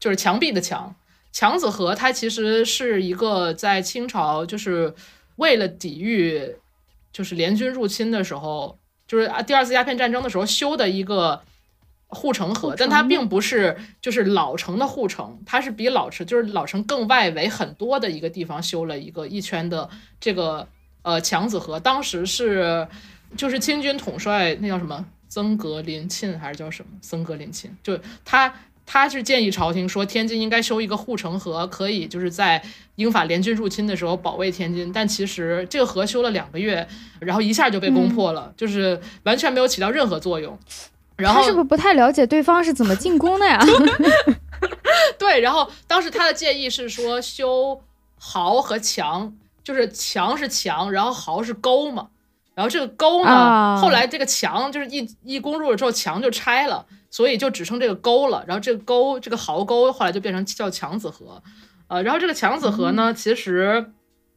就是墙壁的墙。强子河它其实是一个在清朝就是为了抵御就是联军入侵的时候，就是啊第二次鸦片战争的时候修的一个护城河，但它并不是就是老城的护城，它是比老城就是老城更外围很多的一个地方修了一个一圈的这个呃强子河，当时是就是清军统帅那叫什么曾格林沁还是叫什么森格林沁，就他。他是建议朝廷说，天津应该修一个护城河，可以就是在英法联军入侵的时候保卫天津。但其实这个河修了两个月，然后一下就被攻破了，就是完全没有起到任何作用。然后他是不是不太了解对方是怎么进攻的呀？(laughs) 对，然后当时他的建议是说修壕和墙，就是墙是墙，然后壕是沟嘛。然后这个沟呢，啊后来这个墙就是一一攻入了之后，墙就拆了，所以就只剩这个沟了。然后这个沟，这个壕沟后来就变成叫强子河。呃，然后这个强子河呢，其实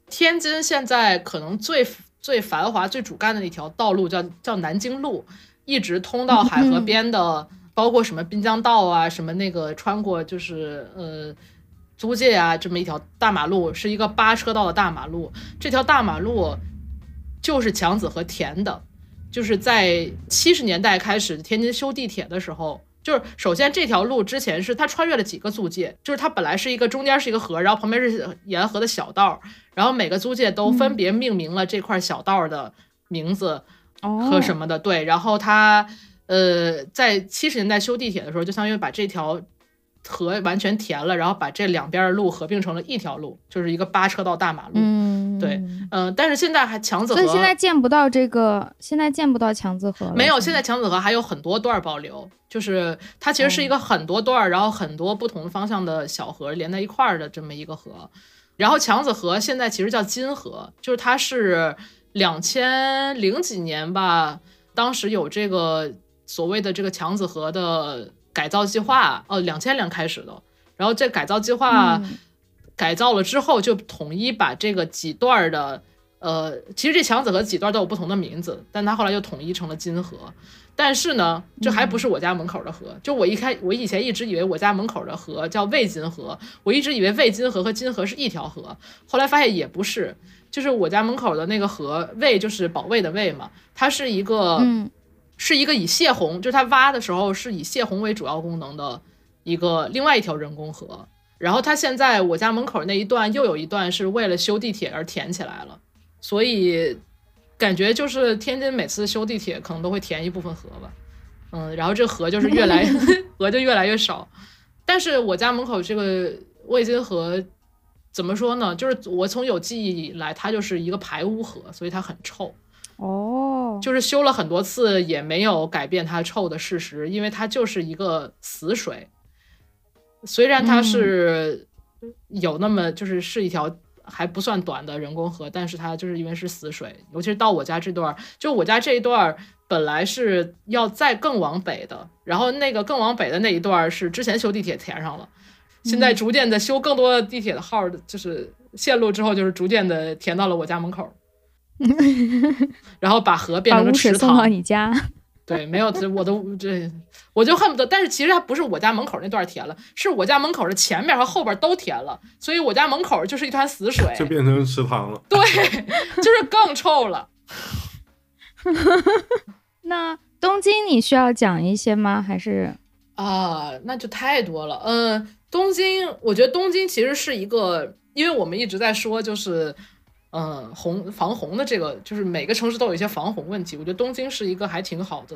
天津现在可能最最繁华、最主干的一条道路叫叫南京路，一直通到海河边的，包括什么滨江道啊，什么那个穿过就是呃租界啊这么一条大马路，是一个八车道的大马路。这条大马路就是强子和田的，就是在七十年代开始天津修地铁的时候。就是首先这条路之前是它穿越了几个租界，就是它本来是一个中间是一个河，然后旁边是沿河的小道，然后每个租界都分别命名了这块小道的名字和哦，什么的，对。然后他呃在七十年代修地铁的时候，就相当于把这条河完全填了，然后把这两边的路合并成了一条路，就是一个八车道大马路。嗯，对嗯、但是现在还强子河，所以现在见不到这个，现在见不到强子河。没有，现在强子河还有很多段儿保留，就是它其实是一个哦很多段儿，然后很多不同方向的小河连在一块儿的这么一个河。然后强子河现在其实叫金河，就是它是两千零几年吧，当时有这个所谓的这个强子河的改造计划，哦，两千年开始的。然后这改造计划嗯改造了之后，就统一把这个几段儿的，呃，其实这强子河几段都有不同的名字，但它后来就统一成了金河。但是呢，这还不是我家门口的河。就我一开，我以前一直以为我家门口的河叫魏金河，我一直以为魏金河和金河是一条河，后来发现也不是。就是我家门口的那个河，卫就是保卫的卫嘛，它是一个，嗯是一个以泄洪，就是它挖的时候是以泄洪为主要功能的一个另外一条人工河。然后它现在我家门口那一段又有一段是为了修地铁而填起来了，所以感觉就是天津每次修地铁可能都会填一部分河吧，嗯，然后这河就是越来 (laughs) 河就越来越少。但是我家门口这个魏津河怎么说呢？就是我从有记忆以来，它就是一个排污河，所以它很臭。哦，就是修了很多次也没有改变它臭的事实，因为它就是一个死水。虽然它是有那么就是是一条还不算短的人工河，但是它就是因为是死水，尤其是到我家这段儿，就我家这一段儿本来是要再更往北的，然后那个更往北的那一段儿是之前修地铁填上了，现在逐渐的修更多地铁的号儿，就是线路之后，就是逐渐的填到了我家门口儿。(laughs) 然后把河变成了池污水送到塘，你家。对，没有这我都这，我就恨不得，但是其实它不是我家门口那段填了，是我家门口的前面和后边都填了，所以我家门口就是一滩死水，就变成池塘了。对，就是更臭了。(laughs) 那东京你需要讲一些吗？还是啊，那就太多了。嗯，东京，我觉得东京其实是一个，因为我们一直在说，就是，呃，洪防洪的这个，就是每个城市都有一些防洪问题。我觉得东京是一个还挺好的，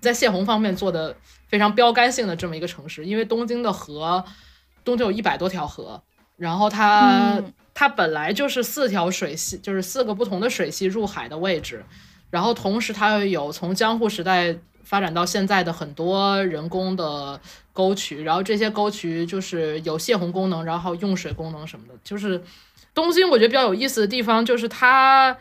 在泄洪方面做的非常标杆性的这么一个城市。因为东京的河，东京有一百多条河，然后它、嗯它本来就是四条水系，就是四个不同的水系入海的位置，然后同时它又有从江户时代发展到现在的很多人工的沟渠，然后这些沟渠就是有泄洪功能，然后用水功能什么的。就是东京，我觉得比较有意思的地方就是它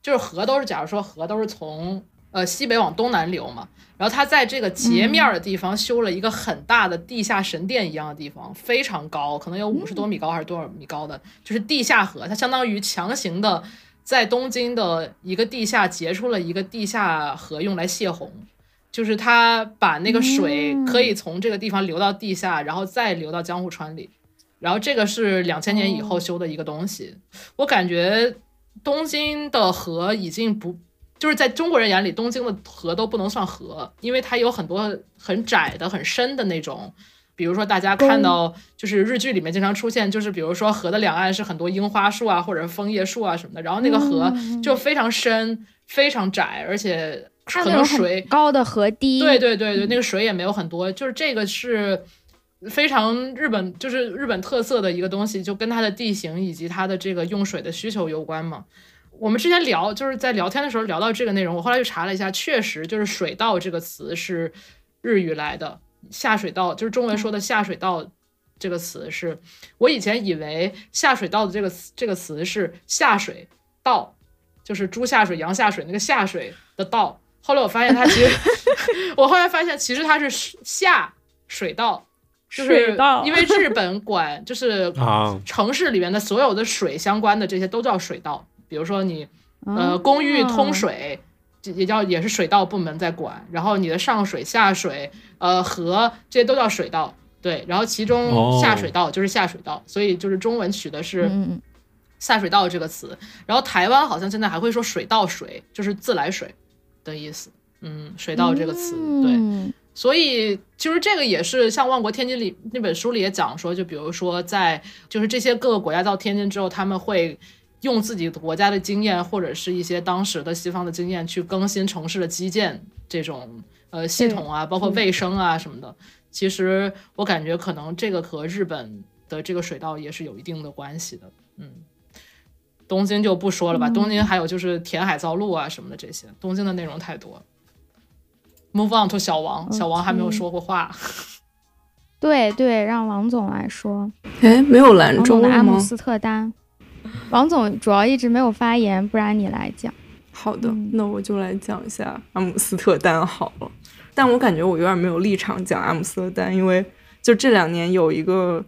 就是河都是，假如说河都是从呃西北往东南流嘛，然后它在这个截面的地方修了一个很大的地下神殿一样的地方，非常高，可能有五十多米高还是多少米高的，就是地下河，它相当于强行的。在东京的一个地下截出了一个地下河，用来泄洪，就是他把那个水可以从这个地方流到地下，然后再流到江户川里。然后这个是两千年以后修的一个东西。我感觉东京的河已经不，就是在中国人眼里，东京的河都不能算河，因为它有很多很窄的、很深的那种。比如说，大家看到就是日剧里面经常出现，就是比如说河的两岸是很多樱花树啊，或者枫叶树啊什么的，然后那个河就非常深、非常窄，而且可能水高的河堤。对对对对，那个水也没有很多，就是这个是非常日本，就是日本特色的一个东西，就跟它的地形以及它的这个用水的需求有关嘛。我们之前聊就是在聊天的时候聊到这个内容，我后来又查了一下，确实就是“水稻”这个词是日语来的。下水道就是中文说的下水道这个词，是我以前以为下水道的这个词这个词是下水道，就是猪下水、羊下水那个下水的道。后来我发现它其实，(laughs) 我后来发现其实它是下水道，就是因为日本管就是 (laughs) 城市里面的所有的水相关的这些都叫水道，比如说你呃公寓通水。也叫也是水道部门在管，然后你的上水下水，呃河这些都叫水道，对，然后其中下水道就是下水道，所以就是中文取的是下水道这个词，然后台湾好像现在还会说水道水，就是自来水的意思，嗯，水稻这个词，对，所以其实这个也是像《万国天津》里那本书里也讲说，就比如说在就是这些各个国家到天津之后，他们会。用自己国家的经验，或者是一些当时的西方的经验去更新城市的基建这种呃系统啊，包括卫生啊什么的。其实我感觉可能这个和日本的这个水稻也是有一定的关系的。嗯，东京就不说了吧，东京还有就是填海造陆啊什么的这些，东京的内容太多。Move on to 小王，小王还没有说过话。对对，让王总来说。哎，没有兰州的阿姆斯特丹。王总主要一直没有发言，不然你来讲。好的，那我就来讲一下阿姆斯特丹好了。但我感觉我有点没有立场讲阿姆斯特丹，因为就这两年有一个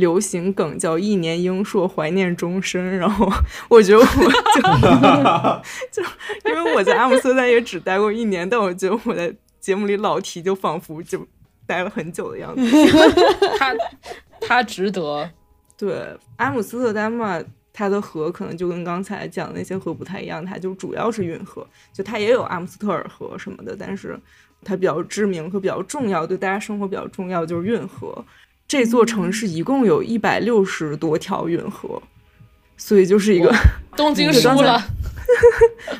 流行梗叫“一年英硕，怀念终身”，然后 (laughs) 我觉得我就就因为我在阿姆斯特丹也只待过一年，但我觉得我在节目里老提，就仿佛就待了很久的样子。(laughs) 他他值得。对阿姆斯特丹嘛。它的河可能就跟刚才讲的那些河不太一样，它就主要是运河，就它也有阿姆斯特尔河什么的，但是它比较知名和比较重要，对大家生活比较重要就是运河。这座城市一共有一百六十多条运河，所以就是一个东京 (laughs) 输了。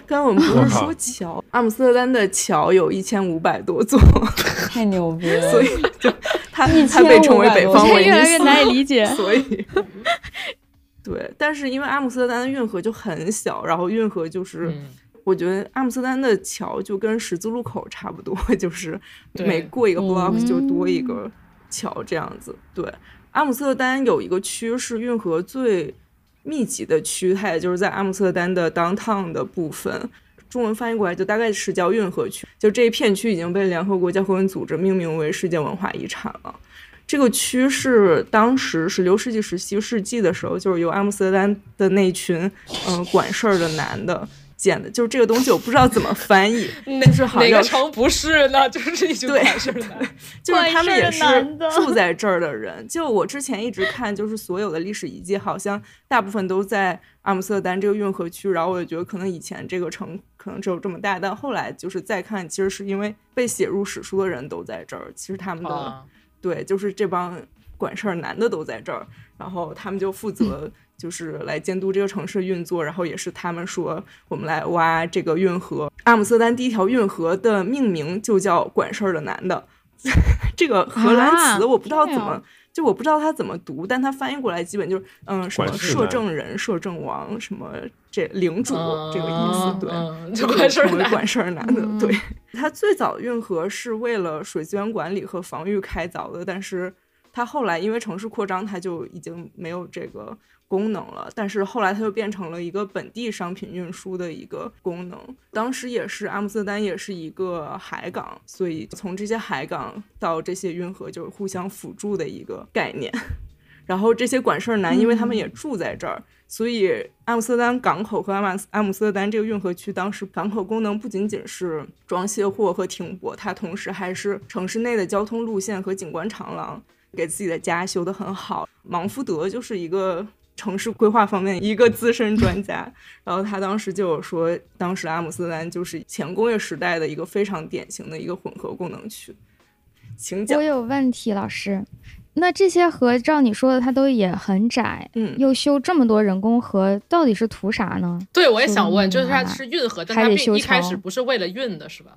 刚刚我们不是说桥，阿姆斯特丹的桥有一千五百多座，太牛逼了，所以就 (laughs) 它它被称为北方威尼斯，越来越难以理解，所以。对，但是因为阿姆斯特丹的运河就很小，然后运河就是，我觉得阿姆斯特丹的桥就跟十字路口差不多，(laughs) 就是每过一个 block 就多一个桥这样子。对，阿姆斯特丹有一个区是运河最密集的区，它也就是在阿姆斯特丹的 downtown 的部分，中文翻译过来就大概是叫运河区，就这一片区已经被联合国教科文组织命名为世界文化遗产了。这个区是当时十六世纪、十七世纪的时候，就是由阿姆斯特丹的那群嗯管事儿的男的建的。就是这个东西，我不知道怎么翻译，(laughs) 就是好像哪个城不是呢？(laughs) 就是一群管事儿的，就是他们也是住在这儿的人。就我之前一直看，就是所有的历史遗迹，好像大部分都在阿姆斯特丹这个运河区。然后我就觉得，可能以前这个城可能只有这么大，但后来就是再看，其实是因为被写入史书的人都在这儿。其实他们的。对，就是这帮管事儿男的都在这儿，然后他们就负责就是来监督这个城市运作，然后也是他们说我们来挖这个运河。阿姆斯特丹第一条运河的命名就叫“管事儿的男的”，(laughs) 这个荷兰词我不知道怎么。就我不知道它怎么读，但它翻译过来基本就是嗯什么摄政人、摄政王什么这领主这个意思，对，就管事儿男，管事儿男的。对，(laughs) 它最早运河是为了水资源管理和防御开凿的，但是它后来因为城市扩张，它就已经没有这个。功能了，但是后来它就变成了一个本地商品运输的一个功能。当时也是阿姆斯特丹也是一个海港，所以从这些海港到这些运河就是互相辅助的一个概念。(laughs) 然后这些管事儿男，因为他们也住在这儿，所以阿姆斯特丹港口和阿马阿姆斯特丹这个运河区，当时港口功能不仅仅是装卸货和停泊，它同时还是城市内的交通路线和景观长廊，给自己的家修得很好。芒福德就是一个。城市规划方面一个资深专家，然后他当时就有说，当时阿姆斯特丹就是前工业时代的一个非常典型的一个混合功能区。请讲。我有问题，老师，那这些河照你说的，它都也很窄，嗯，又修这么多人工河，到底是图啥呢？对，我也想问，就是它是运河，但它并一开始不是为了运的，是吧？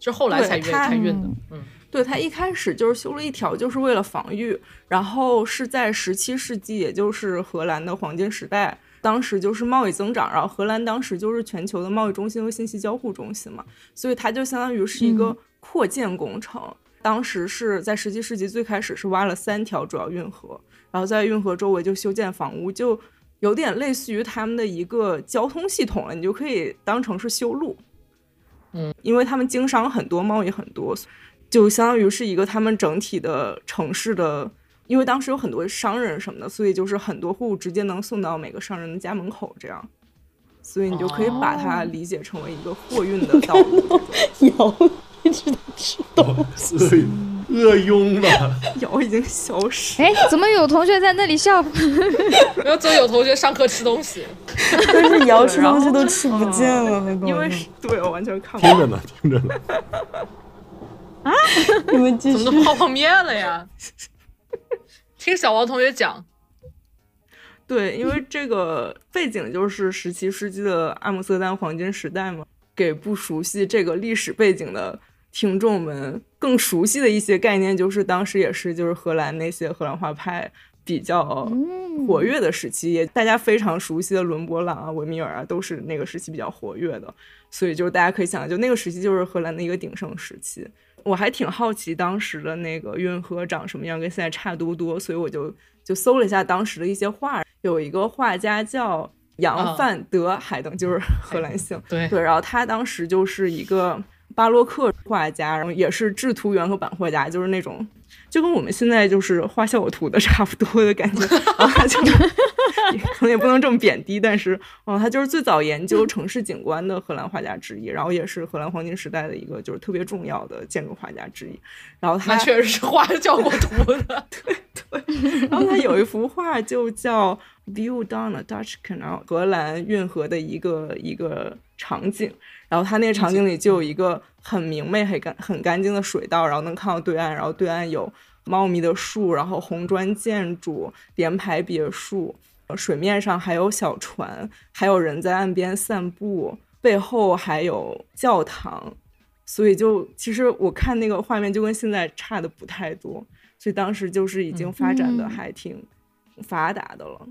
是后来才运才运的，嗯。对它一开始就是修了一条，就是为了防御。然后是在十七世纪，也就是荷兰的黄金时代，当时就是贸易增长，然后荷兰当时就是全球的贸易中心和信息交互中心嘛，所以它就相当于是一个扩建工程。当时是在十七世纪最开始是挖了三条主要运河，然后在运河周围就修建房屋，就有点类似于他们的一个交通系统了，你就可以当成是修路。嗯，因为他们经商很多，贸易很多。就相当于是一个他们整体的城市的，因为当时有很多商人什么的，所以就是很多货物直接能送到每个商人的家门口，这样，所以你就可以把它理解成为一个货运的道路。(laughs) 有，(laughs) 一直在吃东西，饿晕了，(laughs) 瑶已经消失。哎，怎么有同学在那里笑？然后就有同学上课吃东西，但是瑶吃东西都吃不见了，因为是对我完全看不。听着呢，听着呢。啊！(laughs) 你们。怎么都泡泡面了呀？听小王同学讲。对，因为这个背景就是十七世纪的阿姆斯特丹黄金时代嘛，给不熟悉这个历史背景的听众们更熟悉的一些概念，就是当时也是就是荷兰那些荷兰画派比较活跃的时期，也大家非常熟悉的伦勃朗啊、维米尔啊，都是那个时期比较活跃的，所以就是大家可以想，就那个时期就是荷兰的一个鼎盛时期。我还挺好奇当时的那个运河长什么样，跟现在差多多，所以我就就搜了一下当时的一些画，有一个画家叫杨范德海登，就是荷兰姓，对对，然后他当时就是一个巴洛克画家，然后也是制图员和版画家，就是那种。就跟我们现在就是画效果图的差不多的感觉，然后他就可能也不能这么贬低，但是，哦，他就是最早研究城市景观的荷兰画家之一，然后也是荷兰黄金时代的一个就是特别重要的建筑画家之一。然后他确实是画效果图的，(laughs) 对对。然后他有一幅画就叫《View Down the Dutch Canal》，荷兰运河的一个一个场景。然后他那个场景里就有一个很明媚、很干、很干净的水道，然后能看到对岸，然后对岸有茂密的树，然后红砖建筑、联排别墅，水面上还有小船，还有人在岸边散步，背后还有教堂，所以就其实我看那个画面就跟现在差的不太多，所以当时就是已经发展的还挺发达的了。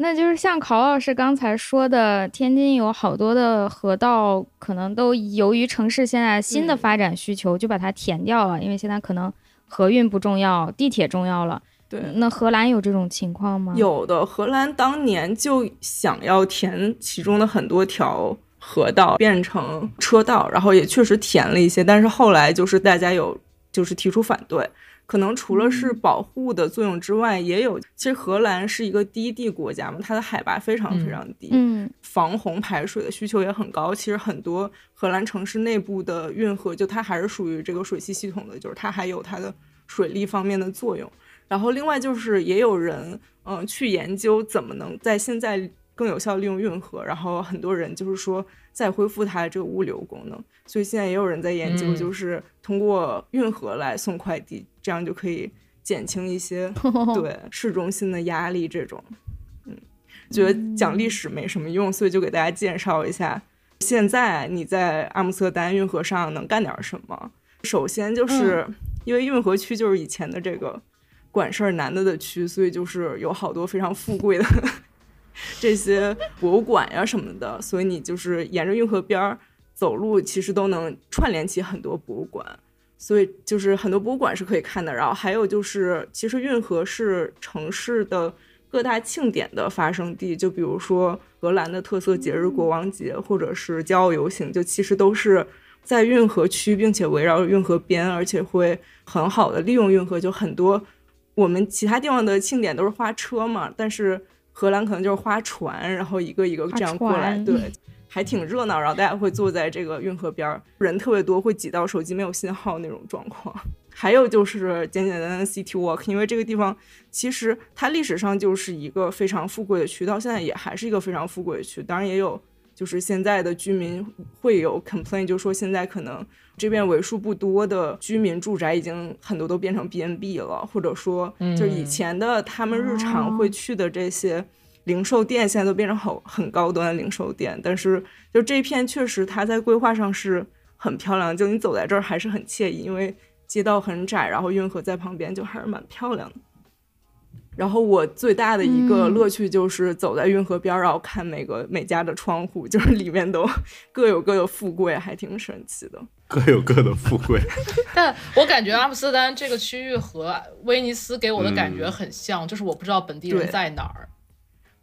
那就是像考老师刚才说的，天津有好多的河道，可能都由于城市现在新的发展需求，就把它填掉了。因为现在可能河运不重要，地铁重要了。对，那荷兰有这种情况吗？有的，荷兰当年就想要填其中的很多条河道变成车道，然后也确实填了一些，但是后来就是大家有就是提出反对。可能除了是保护的作用之外，也有。其实荷兰是一个低地国家嘛，它的海拔非常非常低，嗯，防洪排水的需求也很高。其实很多荷兰城市内部的运河，就它还是属于这个水系系统的，就是它还有它的水利方面的作用。然后另外就是也有人，嗯，去研究怎么能在现在更有效利用运河。然后很多人就是说再恢复它的这个物流功能。所以现在也有人在研究，就是通过运河来送快递。这样就可以减轻一些 (laughs) 对市中心的压力。这种，嗯，觉得讲历史没什么用，所以就给大家介绍一下，现在你在阿姆斯特丹运河上能干点什么。首先就是因为运河区就是以前的这个。管事儿男的的区，所以就是有好多非常富贵的 (laughs) 这些博物馆呀什么的，所以你就是沿着运河边儿走路，其实都能串联起很多博物馆。所以就是很多博物馆是可以看的，然后还有就是，其实运河是城市的各大庆典的发生地，就比如说荷兰的特色节日国王节，或者是骄傲游行，就其实都是在运河区，并且围绕运河边，而且会很好的利用运河。就很多我们其他地方的庆典都是花车嘛，但是荷兰可能就是花船，然后一个一个这样过来，(laughs) 对。还挺热闹，然后大家会坐在这个运河边儿，人特别多，会挤到手机没有信号那种状况。(laughs) 还有就是简简单单的 City Walk，因为这个地方其实它历史上就是一个非常富贵的区，到现在也还是一个非常富贵的区。当然也有就是现在的居民会有 complain，就说现在可能这边为数不多的居民住宅已经很多都变成 B N B 了，或者说就以前的他们日常会去的这些。零售店现在都变成很很高端的零售店，但是就这片确实它在规划上是很漂亮，就你走在这儿还是很惬意，因为街道很窄，然后运河在旁边，就还是蛮漂亮的。然后我最大的一个乐趣就是走在运河边儿，然后看每个每家的窗户，就是里面都 (laughs) 各有各的富贵，还挺神奇的。各有各的富贵。(laughs) 但我感觉阿姆斯特丹这个区域和威尼斯给我的感觉很像，就是我不知道本地人在哪儿。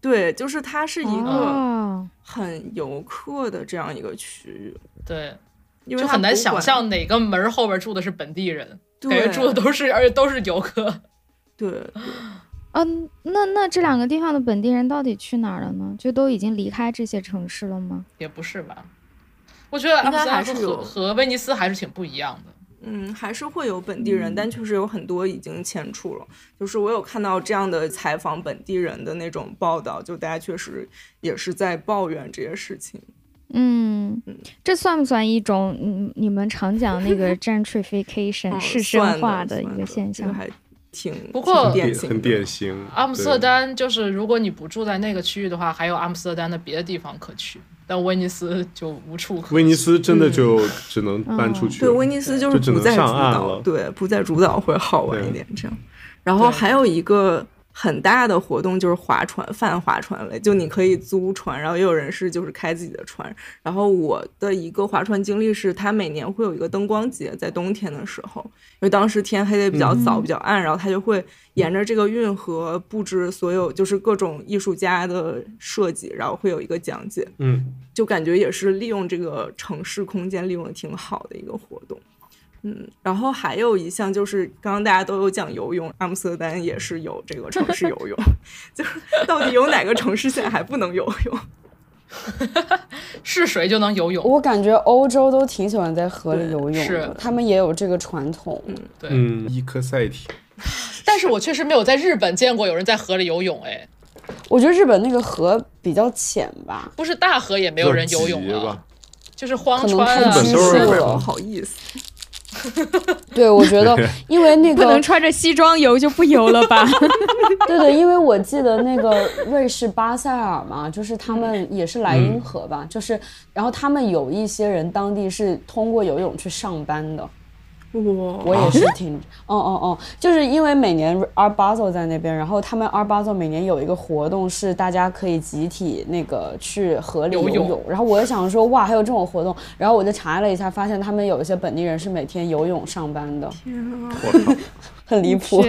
对，就是它是一个很游客的这样一个区域，对，就很难想象哪个门后边住的是本地人，感觉住的都是，(laughs) 而且都是游客。对，嗯，那那这两个地方的本地人到底去哪儿了呢？就都已经离开这些城市了吗？也不是吧，我觉得阿姆斯特丹和和威尼斯还是挺不一样的。嗯，还是会有本地人，但确实有很多已经迁出了。就是我有看到这样的采访本地人的那种报道，就大家确实也是在抱怨这些事情。嗯，这算不算一种嗯你们常讲那个 gentrification 市生化的一个现象？还挺不过很典型。阿姆斯特丹就是如果你不住在那个区域的话，还有阿姆斯特丹的别的地方可去。但威尼斯就无处可。威尼斯真的就只能搬出去。对，威尼斯就是不在主岛，对，不在主岛会好玩一点这样。然后还有一个。很大的活动就是划船，泛划船类，就你可以租船，然后也有人是就是开自己的船。然后我的一个划船经历是，它每年会有一个灯光节，在冬天的时候，因为当时天黑的比较早，比较暗，然后它就会沿着这个运河布置所有就是各种艺术家的设计，然后会有一个讲解。嗯，就感觉也是利用这个城市空间利用的挺好的一个活动。嗯，然后还有一项就是，刚刚大家都有讲游泳，阿姆斯特丹也是有这个城市游泳，(laughs) 就是到底有哪个城市现在还不能游泳？(laughs) 是谁就能游泳？我感觉欧洲都挺喜欢在河里游泳的，他们也有这个传统。嗯，对，嗯，伊科赛体。(laughs) 但是我确实没有在日本见过有人在河里游泳，哎，我觉得日本那个河比较浅吧，不是大河也没有人游泳啊，就是荒川啊，日本都是不好意思。(laughs) 对，我觉得，因为那个不能穿着西装游就不游了吧？(laughs) 对对，因为我记得那个瑞士巴塞尔嘛，就是他们也是莱茵河吧，就是，然后他们有一些人当地是通过游泳去上班的。我我也是挺，(laughs) 哦哦哦，就是因为每年 Art Basel 在那边，然后他们 Art Basel 每年有一个活动，是大家可以集体那个去河里游泳。然后我就想说，哇，还有这种活动，然后我就查了一下，发现他们有一些本地人是每天游泳上班的。天啊，(laughs) 很离谱，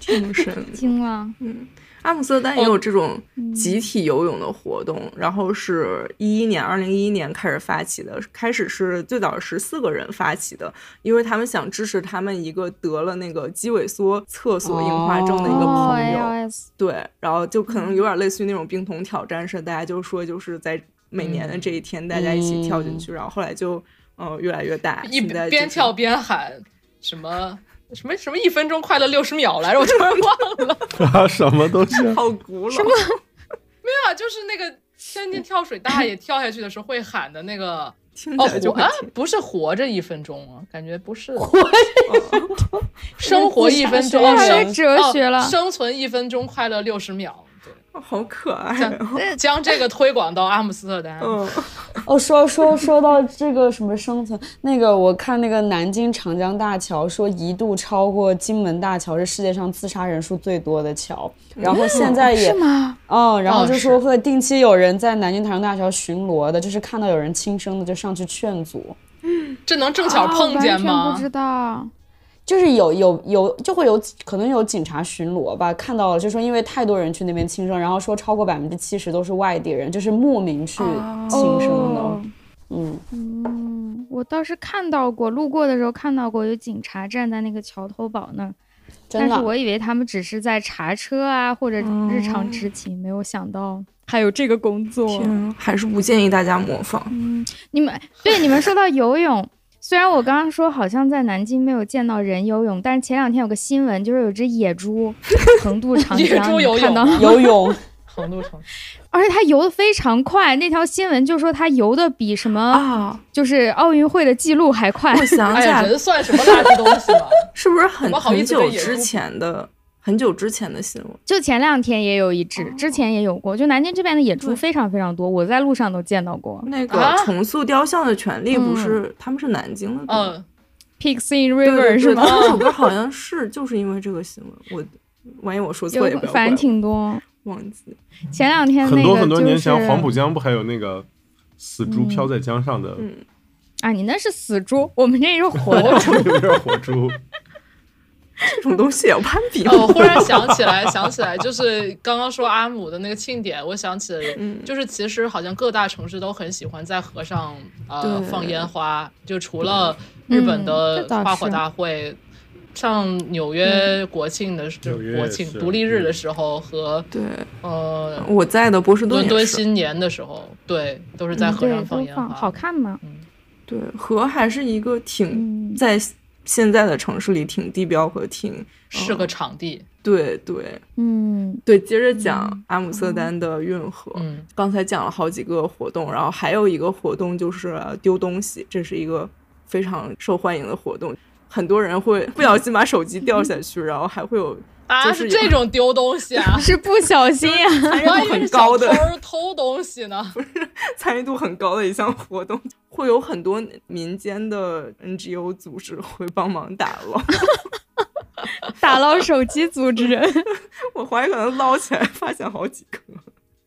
挺神，(laughs) 惊了，嗯。阿姆斯特丹也有这种集体游泳的活动，然后是一一年，二零一一年开始发起的。开始是最早十四个人发起的，因为他们想支持他们一个得了那个肌萎缩厕所硬化症的一个朋友。对，然后就可能有点类似于那种冰桶挑战似的，大家就说就是在每年的这一天，大家一起跳进去，然后后来就嗯越来越大，一边跳边喊什么。什么什么一分钟快乐六十秒来着？我突然忘了啊！(laughs) 什么东西？(laughs) 好古老。什么？(laughs) 没有啊，就是那个天津跳水大爷跳下去的时候会喊的那个哦，活啊，不是活着一分钟啊，感觉不是活着，生活一分钟，生哲学了，生存一分钟快乐六十秒，对，(laughs) 好可爱，(laughs) 将这个推广到阿姆斯特丹。(laughs) 哦，说说说到这个什么生存，那个我看那个南京长江大桥说一度超过金门大桥是世界上自杀人数最多的桥，然后现在也是吗？嗯，然后就说会定期有人在南京长江大桥巡逻的，就是看到有人轻生的就上去劝阻。这能正巧碰见吗？不知道。就是有有有就会有可能有警察巡逻吧，看到了就说因为太多人去那边轻生，然后说超过百分之七十都是外地人，就是莫名去轻生的。嗯嗯，我倒是看到过，路过的时候看到过有警察站在那个桥头堡那儿，但是我以为他们只是在查车啊或者日常执勤，没有想到还有这个工作。还是不建议大家模仿。嗯，你们对你们说到游泳。虽然我刚刚说好像在南京没有见到人游泳，但是前两天有个新闻，就是有只野猪 (laughs) 横渡长江，看到游泳 (laughs) 横渡长江，而且它游的非常快。那条新闻就说它游的比什么啊，就是奥运会的记录还快。我想 (laughs) 起来，人算什么垃圾东西了？是不是很很久之前的？很久之前的新闻，就前两天也有一只，之前也有过。就南京这边的野猪非常非常多，我在路上都见到过。那个重塑雕像的权利不是他们是南京的嗯，Pigs in River 是吗？那首歌好像是就是因为这个新闻，我万一我说错也不要反正挺多，忘记前两天很多很多年前黄浦江不还有那个死猪飘在江上的？嗯啊，你那是死猪，我们这是 (laughs) 活猪，有点活猪。这种东西也要攀比。我忽然想起来，想起来，就是刚刚说阿姆的那个庆典，我想起，就是其实好像各大城市都很喜欢在河上呃放烟花，就除了日本的花火大会，像纽约国庆的就国庆独立日的时候和对呃我在的波士顿伦敦新年的时候，对，都是在河上放烟花，好看吗？嗯，对，河还是一个挺在。现在的城市里挺地标和挺是个场地，对对，嗯，对。接着讲阿姆斯特丹的运河，嗯，刚才讲了好几个活动，然后还有一个活动就是丢东西，这是一个非常受欢迎的活动，很多人会不小心把手机掉下去，(laughs) 然后还会有。啊，是这种丢东西啊？(laughs) 是不小心啊？参与度很高的偷东西呢？(laughs) 不是参与度很高的一项活动，会有很多民间的 NGO 组织会帮忙打捞，打捞手机组织。(laughs) 我怀疑可能捞起来发现好几个。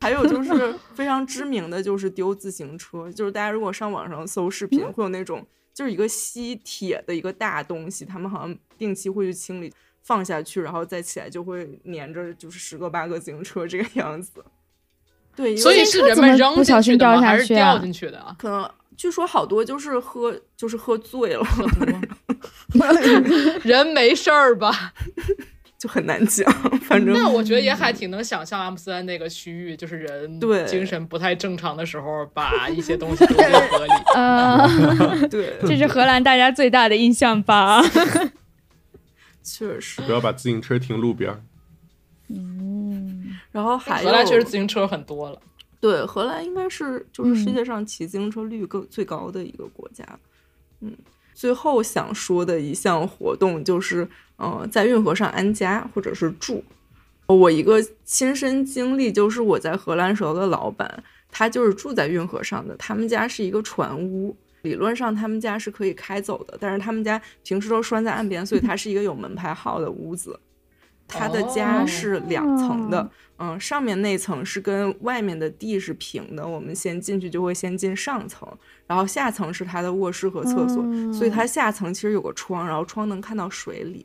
还有就是非常知名的就是丢自行车，就是大家如果上网上搜视频，会有那种就是一个吸铁的一个大东西，他们好像定期会去清理。放下去，然后再起来就会粘着，就是十个八个自行车这个 (laughs) 样子。对，所以是人们扔不小心掉下去掉进去的啊？可能据说好多就是喝，就是喝醉了，(laughs) 人没事儿吧？就很难讲。反正那我觉得也还挺能想象阿姆斯特丹那个区域，就是人对精神不太正常的时候，把一些东西丢进河里。啊，(laughs) 对，这是荷兰大家最大的印象吧？确实，不要把自行车停路边。嗯，然后还荷兰确实自行车很多了。对，荷兰应该是就是世界上骑自行车率更最高的一个国家。嗯，最后想说的一项活动就是，呃，在运河上安家或者是住。我一个亲身经历就是我在荷兰时候的老板，他就是住在运河上的，他们家是一个船屋。理论上他们家是可以开走的，但是他们家平时都拴在岸边，所以它是一个有门牌号的屋子。他的家是两层的，嗯，上面那层是跟外面的地是平的，我们先进去就会先进上层，然后下层是他的卧室和厕所，所以它下层其实有个窗，然后窗能看到水里，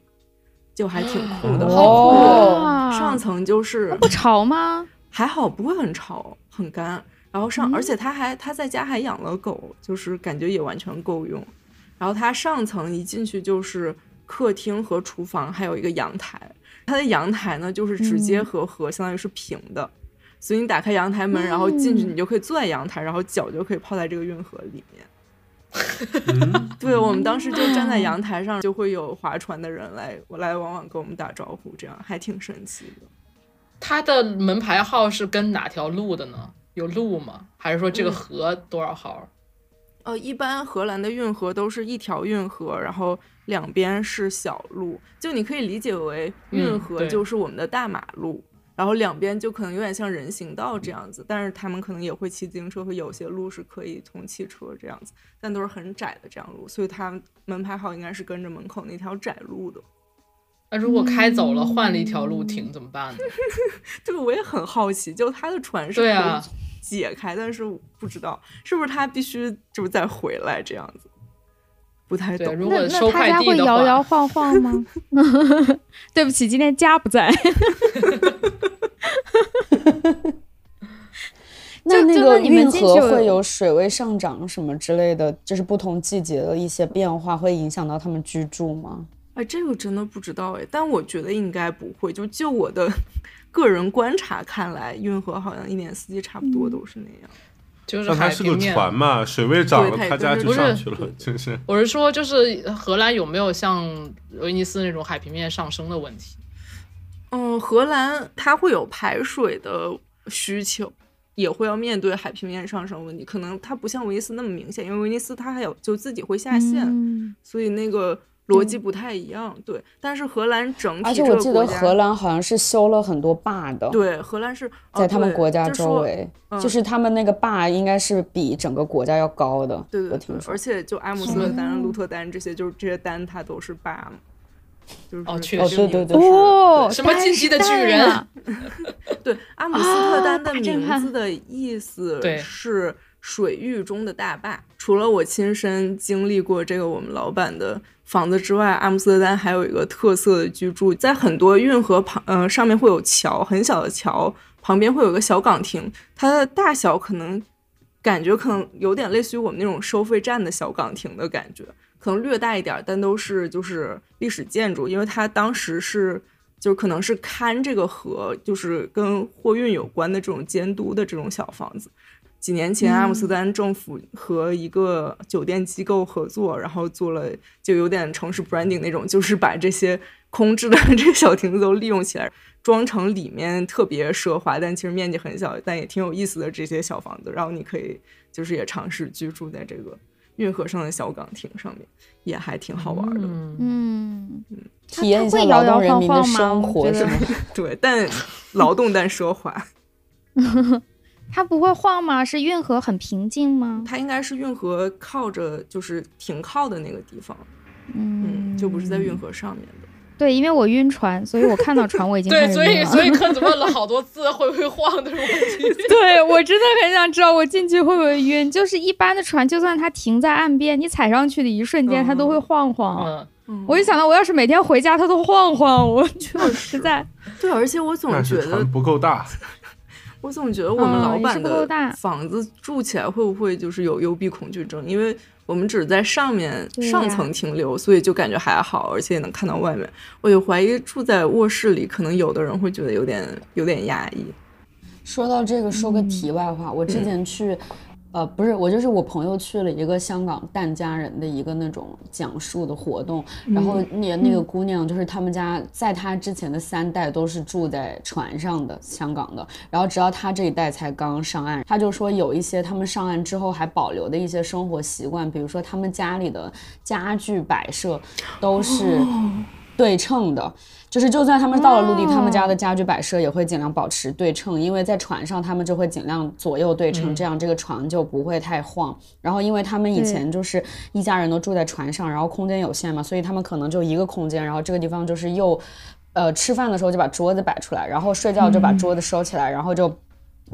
就还挺酷的。好酷！上层就是不潮吗？还好，不会很潮，很干。然后上，而且他还他在家还养了狗，就是感觉也完全够用。然后他上层一进去就是客厅和厨房，还有一个阳台。他的阳台呢，就是直接和河相当于是平的，所以你打开阳台门，然后进去，你就可以坐在阳台，然后脚就可以泡在这个运河里面。(laughs) 对我们当时就站在阳台上，就会有划船的人来来往往跟我们打招呼，这样还挺神奇的。他的门牌号是跟哪条路的呢？有路吗？还是说这个河多少号？呃，一般荷兰的运河都是一条运河，然后两边是小路，就你可以理解为运河就是我们的大马路，然后两边就可能有点像人行道这样子，但是他们可能也会骑自行车，和有些路是可以通汽车这样子，但都是很窄的这样路，所以他门牌号应该是跟着门口那条窄路的。那如果开走了，换了一条路停怎么办呢？(laughs) 这个我也很好奇，就他的船是可以解开，但是不知道是不是他必须就是再回来这样子。不太懂。如果那他家会摇摇晃晃吗？(laughs) 对不起，今天家不在。(laughs) 那那个运河会有水位上涨什么之类的，就是不同季节的一些变化，会影响到他们居住吗？哎，这个真的不知道哎，但我觉得应该不会。就就我的个人观察看来，运河好像一年四季差不多都是那样。就是它是个船嘛，水位涨了，他家就上去了，真是。我是说，就是荷兰有没有像威尼斯那种海平面上升的问题？嗯，荷兰它会有排水的需求，也会要面对海平面上升问题。可能它不像威尼斯那么明显，因为威尼斯它还有就自己会下线，所以那个。逻辑不太一样，对，但是荷兰整体而且我记得荷兰好像是修了很多坝的，对，荷兰是在他们国家周围，就是他们那个坝应该是比整个国家要高的，对对对，而且就阿姆斯特丹、鹿特丹这些，就是这些丹它都是坝嘛，就是哦，确实，对对对，哦，什么进击的巨人，(laughs) 对，阿姆斯特丹的名字的意思是水域中的大坝。除了我亲身经历过这个我们老板的。房子之外，阿姆斯特丹还有一个特色的居住，在很多运河旁，呃，上面会有桥，很小的桥旁边会有个小岗亭，它的大小可能感觉可能有点类似于我们那种收费站的小岗亭的感觉，可能略大一点，但都是就是历史建筑，因为它当时是就可能是看这个河，就是跟货运有关的这种监督的这种小房子。几年前，阿姆斯特丹政府和一个酒店机构合作，然后做了就有点城市 branding 那种，就是把这些空置的 (laughs) 这些小亭子都利用起来，装成里面特别奢华，但其实面积很小，但也挺有意思的这些小房子。然后你可以就是也尝试居住在这个运河上的小岗亭上面，也还挺好玩的。嗯嗯，(laughs) 体验一下劳动人民的生活是吗？对，但 (laughs) 劳动但奢华。它不会晃吗？是运河很平静吗？它应该是运河靠着，就是停靠的那个地方，嗯，就不是在运河上面的。对，因为我晕船，所以我看到船我已经对，所以所以克子问了好多次会不会晃的问题。(laughs) 对我真的很想知道我进去会不会晕。就是一般的船，就算它停在岸边，你踩上去的一瞬间，它都会晃晃。嗯，我就想到我要是每天回家它都晃晃，我确实在。对，而且我总觉得不够大。我总觉得我们老板的房子住起来会不会就是有幽闭恐惧症？因为我们只是在上面上层停留，所以就感觉还好，而且也能看到外面。我就怀疑住在卧室里，可能有的人会觉得有点有点压抑。说到这个，说个题外话，我之前去。呃，不是，我就是我朋友去了一个香港疍家人的一个那种讲述的活动，然后那那个姑娘就是他们家在她之前的三代都是住在船上的香港的，然后直到她这一代才刚上岸，她就说有一些他们上岸之后还保留的一些生活习惯，比如说他们家里的家具摆设都是对称的。就是，就算他们到了陆地，他们家的家具摆设也会尽量保持对称，因为在船上他们就会尽量左右对称，这样这个船就不会太晃。然后，因为他们以前就是一家人都住在船上，然后空间有限嘛，所以他们可能就一个空间，然后这个地方就是又，呃，吃饭的时候就把桌子摆出来，然后睡觉就把桌子收起来，然后就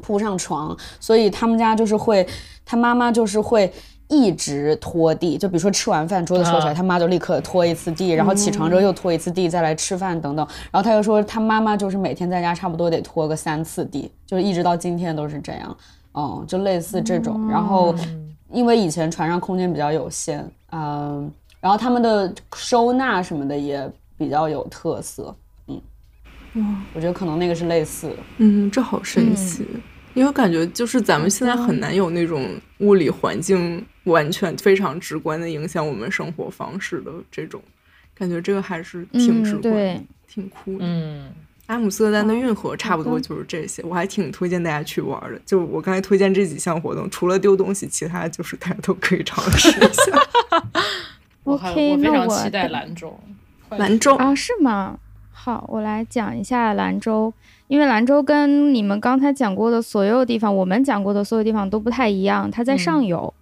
铺上床，所以他们家就是会，他妈妈就是会。一直拖地，就比如说吃完饭桌子收起来，他妈就立刻拖一次地，然后起床之后又拖一次地，再来吃饭等等。然后他又说他妈妈就是每天在家差不多得拖个三次地，就是一直到今天都是这样。嗯，就类似这种。然后因为以前船上空间比较有限，嗯，然后他们的收纳什么的也比较有特色。嗯，哇，我觉得可能那个是类似。嗯，这好神奇。因为感觉就是咱们现在很难有那种物理环境完全非常直观的影响我们生活方式的这种感觉，这个还是挺直观、挺酷的。嗯，阿姆斯特丹的运河差不多就是这些，我还挺推荐大家去玩的。就我刚才推荐这几项活动，除了丢东西，其他就是大家都可以尝试一下。(laughs) 我我非常期待兰州，兰州啊？是吗？好，我来讲一下兰州，因为兰州跟你们刚才讲过的所有地方，我们讲过的所有地方都不太一样，它在上游。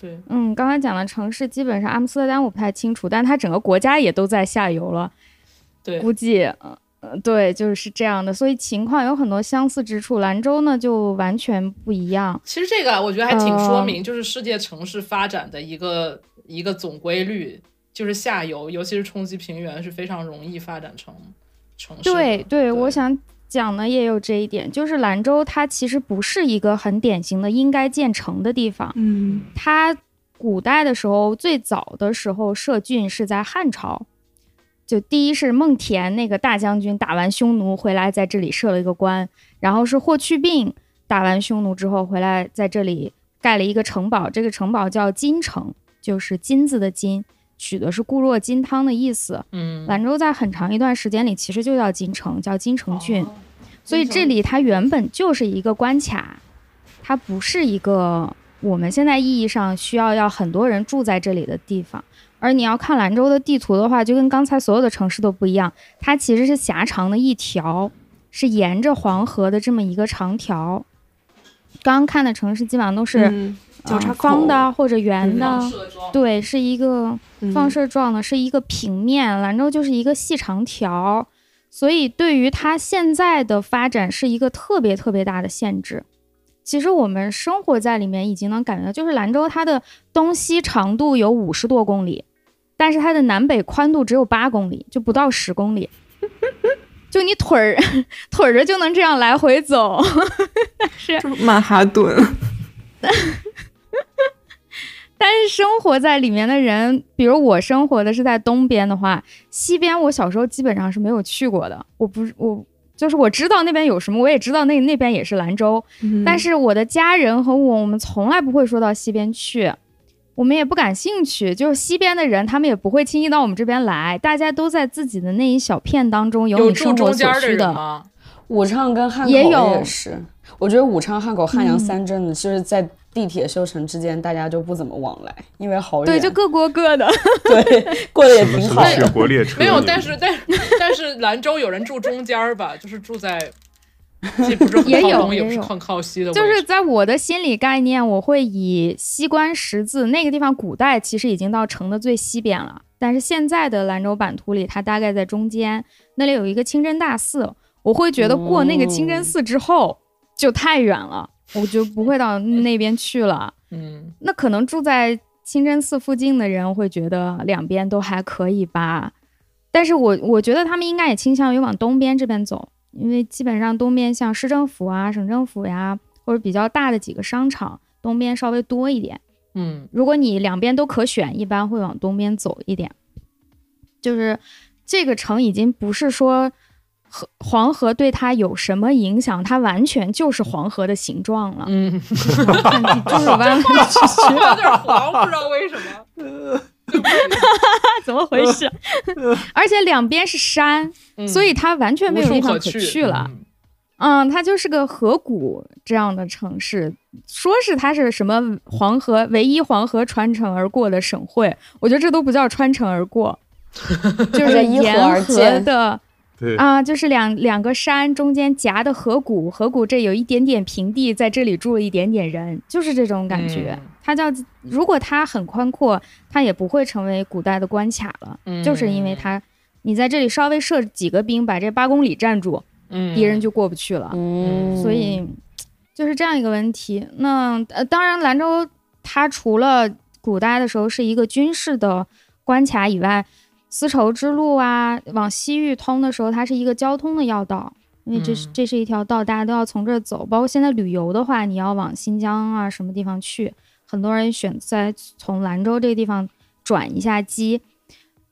对，嗯，刚才讲的城市基本上阿姆斯特丹我不太清楚，但它整个国家也都在下游了。对，估计，呃，对，就是这样的，所以情况有很多相似之处。兰州呢就完全不一样。其实这个我觉得还挺说明，就是世界城市发展的一个一个总规律，就是下游，尤其是冲击平原是非常容易发展成城市。对对，我想讲的也有这一点，就是兰州它其实不是一个很典型的应该建成的地方。嗯，它古代的时候最早的时候设郡是在汉朝。就第一是孟田那个大将军打完匈奴回来，在这里设了一个关，然后是霍去病打完匈奴之后回来，在这里盖了一个城堡，这个城堡叫金城，就是金子的金，取的是固若金汤的意思。嗯，兰州在很长一段时间里其实就叫金城，叫金城郡，所以这里它原本就是一个关卡，它不是一个我们现在意义上需要要很多人住在这里的地方。而你要看兰州的地图的话，就跟刚才所有的城市都不一样，它其实是狭长的一条，是沿着黄河的这么一个长条。刚刚看的城市基本上都是交叉方的或者圆的，对，是一个放射状的，是一个平面。兰州就是一个细长条，所以对于它现在的发展是一个特别特别大的限制。其实我们生活在里面已经能感觉到，就是兰州它的东西长度有五十多公里。但是它的南北宽度只有八公里，就不到十公里，(laughs) 就你腿儿腿着就能这样来回走，(laughs) 是曼哈顿。(laughs) (laughs) 但是生活在里面的人，比如我生活的是在东边的话，西边我小时候基本上是没有去过的。我不是我，就是我知道那边有什么，我也知道那那边也是兰州，但是我的家人和我，我们从来不会说到西边去。我们也不感兴趣，就是西边的人，他们也不会轻易到我们这边来。大家都在自己的那一小片当中有你生活所需的。武昌跟汉口也有，也是。我觉得武昌、汉口、汉阳三镇就是在地铁修成之间，大家就不怎么往来，因为好远。对，就各过各的。(laughs) 对，过得也挺好。雪国列车没有，但是但但是兰州有人住中间吧，就是住在。也有也不是很 (laughs) 靠西的，就是在我的心理概念，我会以西关十字那个地方，古代其实已经到城的最西边了。但是现在的兰州版图里，它大概在中间，那里有一个清真大寺，我会觉得过那个清真寺之后就太远了，我就不会到那边去了。(laughs) 嗯，那可能住在清真寺附近的人会觉得两边都还可以吧，但是我我觉得他们应该也倾向于往东边这边走。因为基本上东边像市政府啊、省政府呀，或者比较大的几个商场，东边稍微多一点。嗯，如果你两边都可选，一般会往东边走一点。就是这个城已经不是说河黄河对它有什么影响，它完全就是黄河的形状了。嗯，(laughs) 就是弯弯曲曲，有点黄，不知道为什么。(laughs) 怎么回事？而且两边是山，所以它完全没有地方可去了。嗯，它就是个河谷这样的城市。说是它是什么黄河唯一黄河穿城而过的省会，我觉得这都不叫穿城而过，(laughs) 就是沿河的。啊，就是两两个山中间夹的河谷，河谷这有一点点平地，在这里住了一点点人，就是这种感觉。它叫，如果它很宽阔，它也不会成为古代的关卡了。就是因为它，你在这里稍微设几个兵，把这八公里占住，敌人就过不去了。所以就是这样一个问题。那呃，当然，兰州它除了古代的时候是一个军事的关卡以外。丝绸之路啊，往西域通的时候，它是一个交通的要道，因为这是这是一条道，大家都要从这儿走。包括现在旅游的话，你要往新疆啊什么地方去，很多人选在从兰州这个地方转一下机。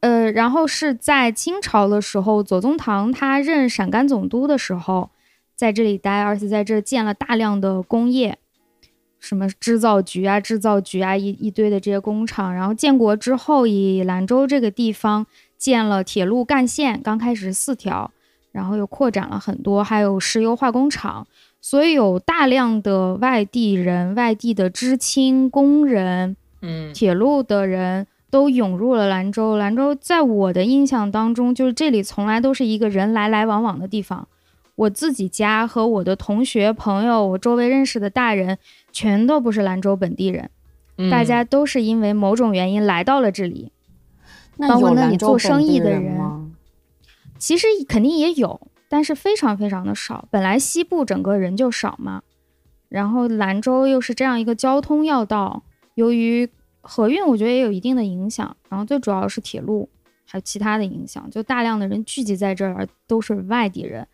呃，然后是在清朝的时候，左宗棠他任陕甘总督的时候，在这里待，而且在这建了大量的工业。什么制造局啊，制造局啊，一一堆的这些工厂。然后建国之后，以兰州这个地方建了铁路干线，刚开始四条，然后又扩展了很多，还有石油化工厂。所以有大量的外地人、外地的知青、工人，嗯，铁路的人都涌入了兰州。兰州在我的印象当中，就是这里从来都是一个人来来往往的地方。我自己家和我的同学朋友，我周围认识的大人，全都不是兰州本地人，大家都是因为某种原因来到了这里。包括那里做生意的人，其实肯定也有，但是非常非常的少。本来西部整个人就少嘛，然后兰州又是这样一个交通要道，由于河运，我觉得也有一定的影响。然后最主要是铁路，还有其他的影响，就大量的人聚集在这儿，都是外地人。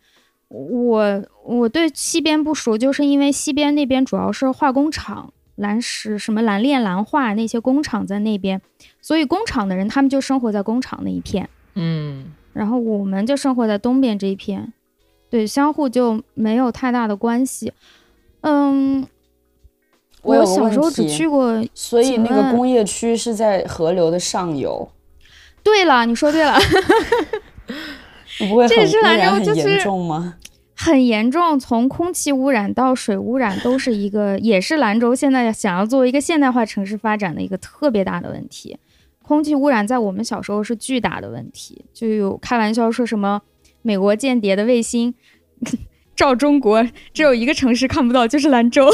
我我对西边不熟，就是因为西边那边主要是化工厂。蓝石什么蓝炼蓝化那些工厂在那边，所以工厂的人他们就生活在工厂那一片，嗯，然后我们就生活在东边这一片，对，相互就没有太大的关系。嗯，我小时候只去过，所以那个工业区是在河流的上游。对了，你说对了，(laughs) 不会这是兰州就是严重吗？很严重，从空气污染到水污染，都是一个，也是兰州现在想要作为一个现代化城市发展的一个特别大的问题。空气污染在我们小时候是巨大的问题，就有开玩笑说什么美国间谍的卫星照中国，只有一个城市看不到，就是兰州 (laughs) (laughs)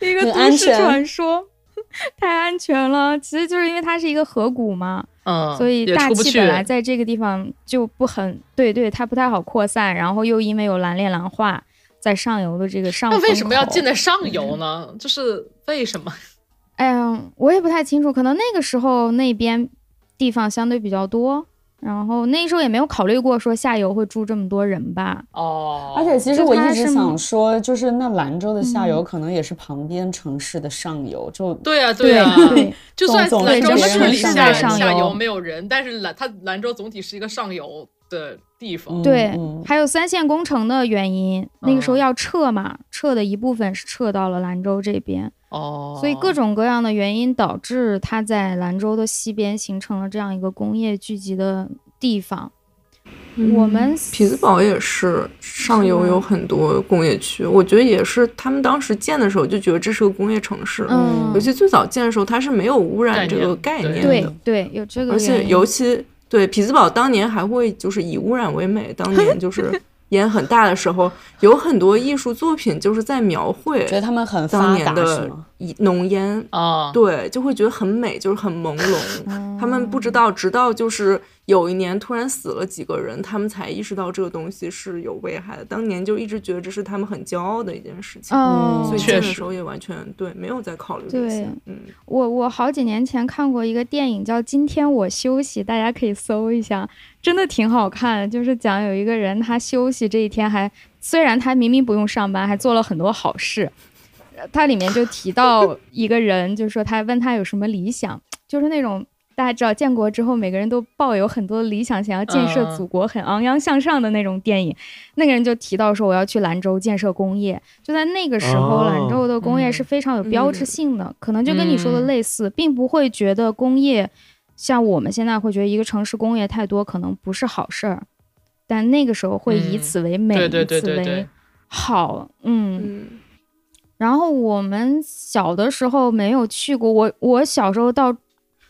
一个都市传说。(laughs) 太安全了，其实就是因为它是一个河谷嘛，嗯，所以大气本来在这个地方就不很对，对，它不太好扩散，然后又因为有蓝链蓝化在上游的这个上，那为什么要建在上游呢？就是为什么？(laughs) 哎呀，我也不太清楚，可能那个时候那边地方相对比较多。然后那时候也没有考虑过说下游会住这么多人吧。哦，而且其实我一直想说，就是那兰州的下游可能也是旁边城市的上游，就对啊对呀，(laughs) 就算兰州市里下下游没有人，但是兰它兰州总体是一个上游的地方。对，还有三线工程的原因，那个时候要撤嘛，撤的一部分是撤到了兰州这边。哦，所以各种各样的原因导致它在兰州的西边形成了这样一个工业聚集的地方。我们匹兹堡也是上游有很多工业区，我觉得也是他们当时建的时候就觉得这是个工业城市。嗯，尤其最早建的时候，它是没有污染这个概念的。对对，有这个。而且尤其对匹兹堡当年还会就是以污染为美，当年 (laughs) 就是。烟很大的时候，有很多艺术作品就是在描绘，觉得他们很当年的浓烟。啊，对，就会觉得很美，就是很朦胧。他们不知道，直到就是有一年突然死了几个人，他们才意识到这个东西是有危害的。当年就一直觉得这是他们很骄傲的一件事情，所以建的时候也完全对，没有在考虑这些。嗯，我我好几年前看过一个电影叫《今天我休息》，大家可以搜一下。真的挺好看，就是讲有一个人他休息这一天还虽然他明明不用上班，还做了很多好事。他里面就提到一个人，就是说他问他有什么理想，就是那种大家知道建国之后每个人都抱有很多理想，想要建设祖国，很昂扬向上的那种电影。那个人就提到说我要去兰州建设工业。就在那个时候，兰州的工业是非常有标志性的，可能就跟你说的类似，并不会觉得工业。像我们现在会觉得一个城市工业太多可能不是好事儿，但那个时候会以此为美，以此为好。嗯。然后我们小的时候没有去过，我我小时候到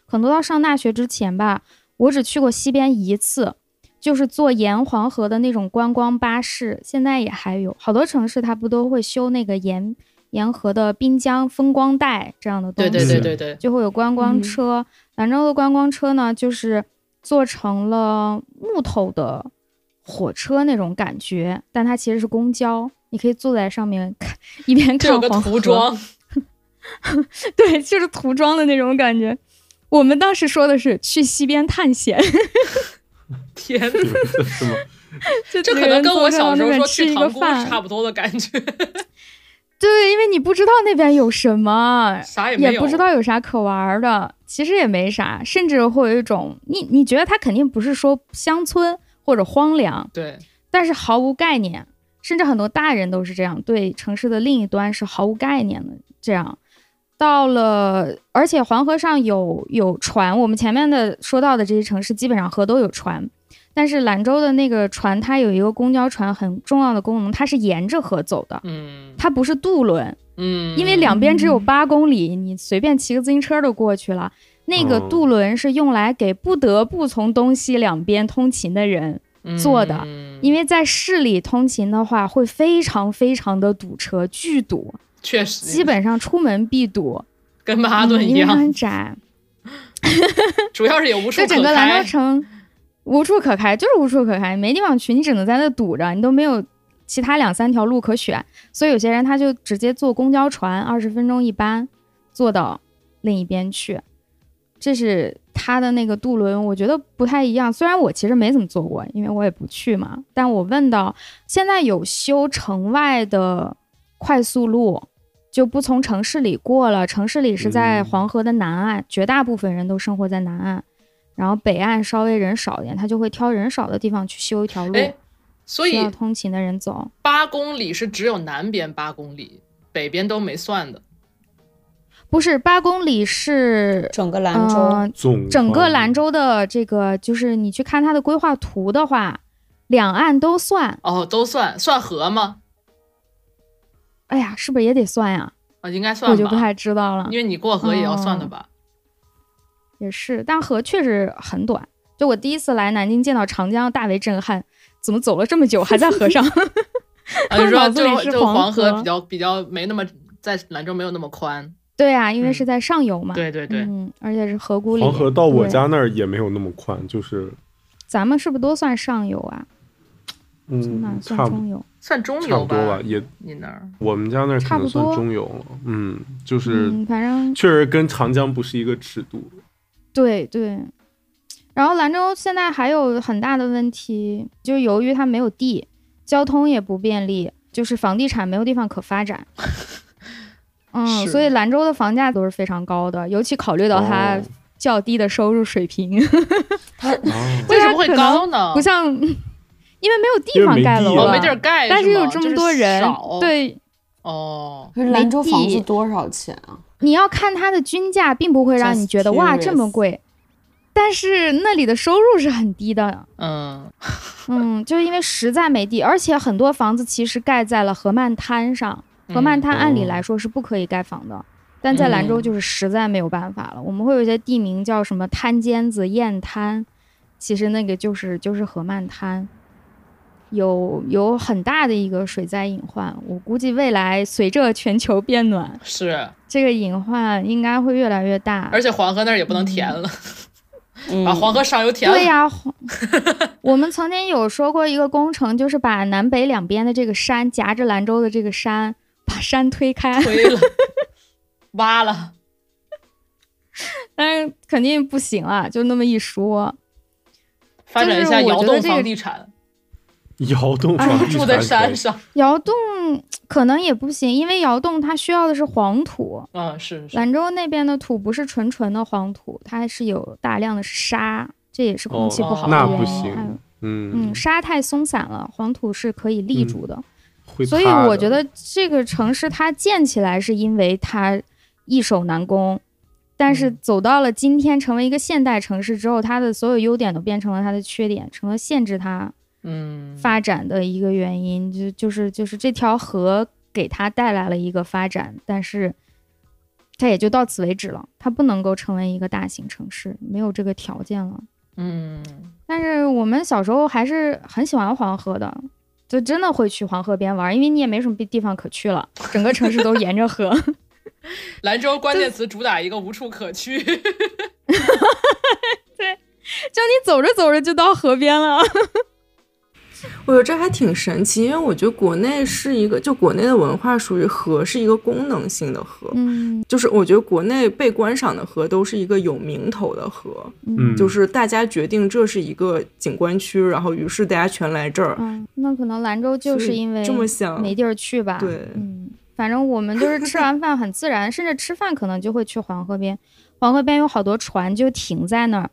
可能到上大学之前吧，我只去过西边一次，就是坐沿黄河的那种观光巴士。现在也还有好多城市，它不都会修那个沿。沿河的滨江风光带这样的东西，对对对对对，就会有观光车。兰州的观光车呢，就是做成了木头的火车那种感觉，但它其实是公交，你可以坐在上面看，一边看黄河。涂装，(laughs) 对，就是涂装的那种感觉。我们当时说的是去西边探险。(laughs) 天，什么？这可能跟我小时候说去唐宫差不多的感觉。对，因为你不知道那边有什么，啥也不知道有啥可玩的，其实也没啥，甚至会有一种你你觉得它肯定不是说乡村或者荒凉，对，但是毫无概念，甚至很多大人都是这样，对城市的另一端是毫无概念的。这样到了，而且黄河上有有船，我们前面的说到的这些城市基本上河都有船。但是兰州的那个船，它有一个公交船很重要的功能，它是沿着河走的，嗯，它不是渡轮，嗯，因为两边只有八公里，你随便骑个自行车都过去了。那个渡轮是用来给不得不从东西两边通勤的人坐的，因为在市里通勤的话会非常非常的堵车，巨堵，确实，基本上出门必堵，跟。曼哈顿一样，因为很窄，(laughs) 主要是也无处可开。就整个兰州城无处可开，就是无处可开，没地方去，你只能在那堵着，你都没有其他两三条路可选，所以有些人他就直接坐公交船，二十分钟一班，坐到另一边去。这是他的那个渡轮，我觉得不太一样。虽然我其实没怎么坐过，因为我也不去嘛。但我问到，现在有修城外的快速路，就不从城市里过了。城市里是在黄河的南岸，绝大部分人都生活在南岸，然后北岸稍微人少一点，他就会挑人少的地方去修一条路，所以要通勤的人走。八公里是只有南边八公里，北边都没算的。不是八公里是整个兰州，总整个兰州的这个就是你去看它的规划图的话，两岸都算哦，都算算河吗？哎呀，是不是也得算呀？啊，应该算，我就不太知道了，因为你过河也要算的吧？也是，但河确实很短。就我第一次来南京见到长江，大为震撼，怎么走了这么久还在河上？(laughs) 啊，你说就就黄河比较比较没那么在兰州没有那么宽。对啊，因为是在上游嘛。对对对，嗯，而且是河谷里。黄河到我家那儿也没有那么宽，就是。咱们是不是都算上游啊？嗯，算中游，算中游吧。也你那儿，我们家那儿可能算中游了。嗯，就是反正确实跟长江不是一个尺度。对对。然后兰州现在还有很大的问题，就是由于它没有地，交通也不便利，就是房地产没有地方可发展。(laughs) 嗯，所以兰州的房价都是非常高的，尤其考虑到它较低的收入水平，(laughs) 它为什么会高呢？(laughs) 不像，因为没有地方盖楼了，没地儿盖，但是有这么多人，对，哦，兰州房子多少钱啊？你要看它的均价，并不会让你觉得哇这么贵，但是那里的收入是很低的，嗯。(laughs) 嗯，就是因为实在没地，而且很多房子其实盖在了河漫滩上。河漫滩按理来说是不可以盖房的，但在兰州就是实在没有办法了。我们会有一些地名叫什么滩尖子、雁滩，其实那个就是就是河漫滩，有有很大的一个水灾隐患。我估计未来随着全球变暖，是这个隐患应该会越来越大。而且黄河那儿也不能填了，把黄河上游填了。对呀，(laughs) 我们曾经有说过一个工程，就是把南北两边的这个山夹着兰州的这个山。把山推开，推了，(laughs) 挖了，但是肯定不行啊！就那么一说，发展一下窑洞房地产，窑洞住在山上，窑洞可能也不行，因为窑洞它需要的是黄土。嗯，是兰州那边的土不是纯纯的黄土，它还是有大量的沙，这也是空气不好的原因。那不行，嗯嗯，沙太松散了，黄土是可以立住的。所以我觉得这个城市它建起来是因为它易守难攻，但是走到了今天成为一个现代城市之后，它的所有优点都变成了它的缺点，成了限制它嗯发展的一个原因。就就是就是这条河给它带来了一个发展，但是它也就到此为止了，它不能够成为一个大型城市，没有这个条件了。嗯，但是我们小时候还是很喜欢黄河的。就真的会去黄河边玩，因为你也没什么地方可去了，整个城市都沿着河。(laughs) 兰州关键词主打一个无处可去。(laughs) 对，就你走着走着就到河边了。我觉得这还挺神奇，因为我觉得国内是一个，就国内的文化属于河是一个功能性的河，嗯，就是我觉得国内被观赏的河都是一个有名头的河，嗯，就是大家决定这是一个景观区，然后于是大家全来这儿，嗯，那可能兰州就是因为这么想没地儿去吧，对，嗯，反正我们就是吃完饭很自然，(laughs) 甚至吃饭可能就会去黄河边，黄河边有好多船就停在那儿，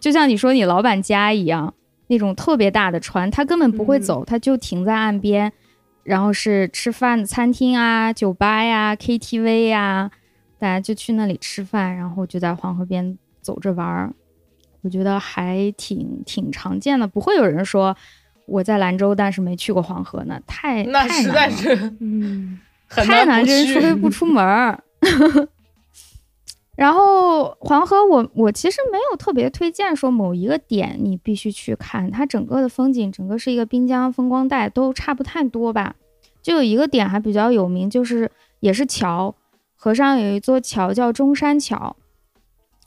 就像你说你老板家一样。那种特别大的船，它根本不会走，它就停在岸边，然后是吃饭的餐厅啊、酒吧呀、KTV 呀，大家就去那里吃饭，然后就在黄河边走着玩儿。我觉得还挺挺常见的，不会有人说我在兰州，但是没去过黄河呢，太那实在是，嗯，太难认，除非不出门儿。(laughs) 然后黄河，我我其实没有特别推荐说某一个点你必须去看，它整个的风景，整个是一个滨江风光带，都差不太多吧。就有一个点还比较有名，就是也是桥，河上有一座桥叫中山桥。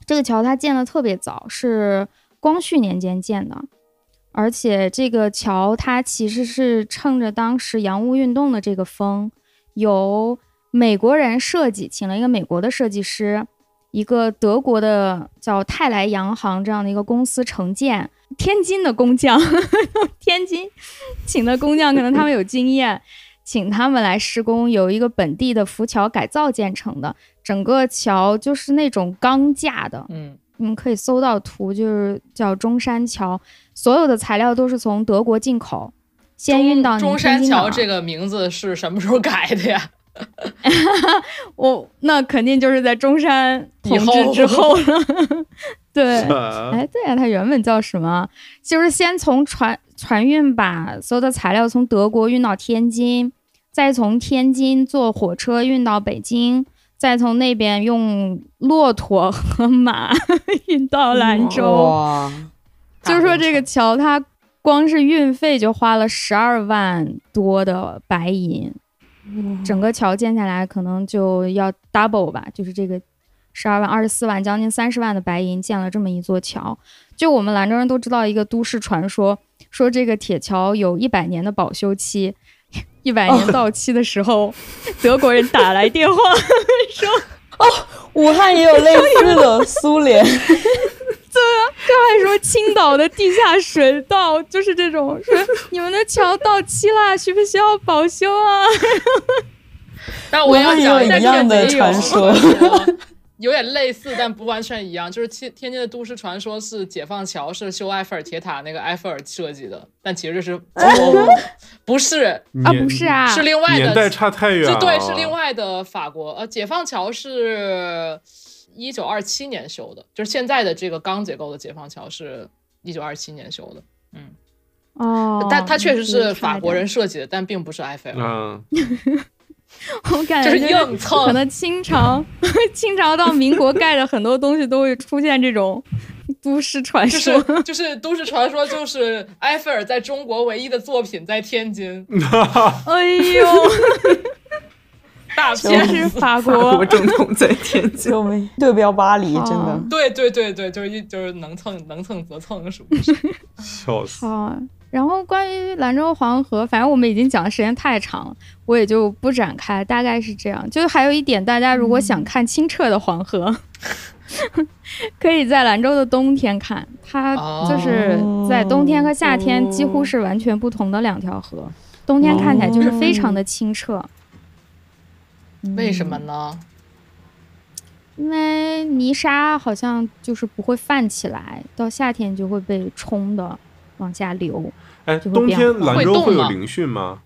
这个桥它建的特别早，是光绪年间建的，而且这个桥它其实是趁着当时洋务运动的这个风，由美国人设计，请了一个美国的设计师。一个德国的叫泰来洋行这样的一个公司承建，天津的工匠，(laughs) 天津请的工匠可能他们有经验，请他们来施工，有一个本地的浮桥改造建成的，整个桥就是那种钢架的，嗯，你们可以搜到图，就是叫中山桥，所有的材料都是从德国进口，先运到中山桥这个名字是什么时候改的呀？(laughs) 我那肯定就是在中山统治之后了。(laughs) 对，哎，对呀，它原本叫什么？就是先从船船运把所有的材料从德国运到天津，再从天津坐火车运到北京，再从那边用骆驼和马 (laughs) 运到兰州。就是说这个桥，它光是运费就花了十二万多的白银。整个桥建下来可能就要 double 吧，就是这个十二万、二十四万，将近三十万的白银建了这么一座桥。就我们兰州人都知道一个都市传说，说这个铁桥有一百年的保修期，一百年到期的时候，德国人打来电话 (laughs) 说：“哦，武汉也有类似的，苏联。”对啊，这还说青岛的地下水道就是这种，说你们的桥到期了，需不需要保修啊？(laughs) 但我要讲一样的传说，(laughs) 有点类似，但不完全一样。就是天天津的都市传说是解放桥是修埃菲尔铁塔那个埃菲尔设计的，但其实是 (laughs) 不是啊？不是啊，是另外的年代差太远了。对，是另外的法国。呃，解放桥是。一九二七年修的，就是现在的这个钢结构的解放桥是一九二七年修的。嗯，哦，但它确实是法国人设计的，但并不是埃菲尔。嗯，(laughs) 我感觉就是硬蹭。可能清朝，(laughs) 清朝到民国盖的很多东西都会出现这种都市传说，就是都市传说，就是埃菲尔在中国唯一的作品在天津。(laughs) 哎呦。大片是法国正统在天津，(laughs) 对标巴黎，真的。对对对对，就是一就是能蹭能蹭则蹭，属于是。(laughs) 笑死。好，然后关于兰州黄河，反正我们已经讲的时间太长了，我也就不展开。大概是这样。就还有一点，大家如果想看清澈的黄河，(laughs) 可以在兰州的冬天看。它就是在冬天和夏天几乎是完全不同的两条河。冬天看起来就是非常的清澈。为什么呢？因为泥沙好像就是不会泛起来，到夏天就会被冲的往下流。哎，冬天兰州会有凌汛吗？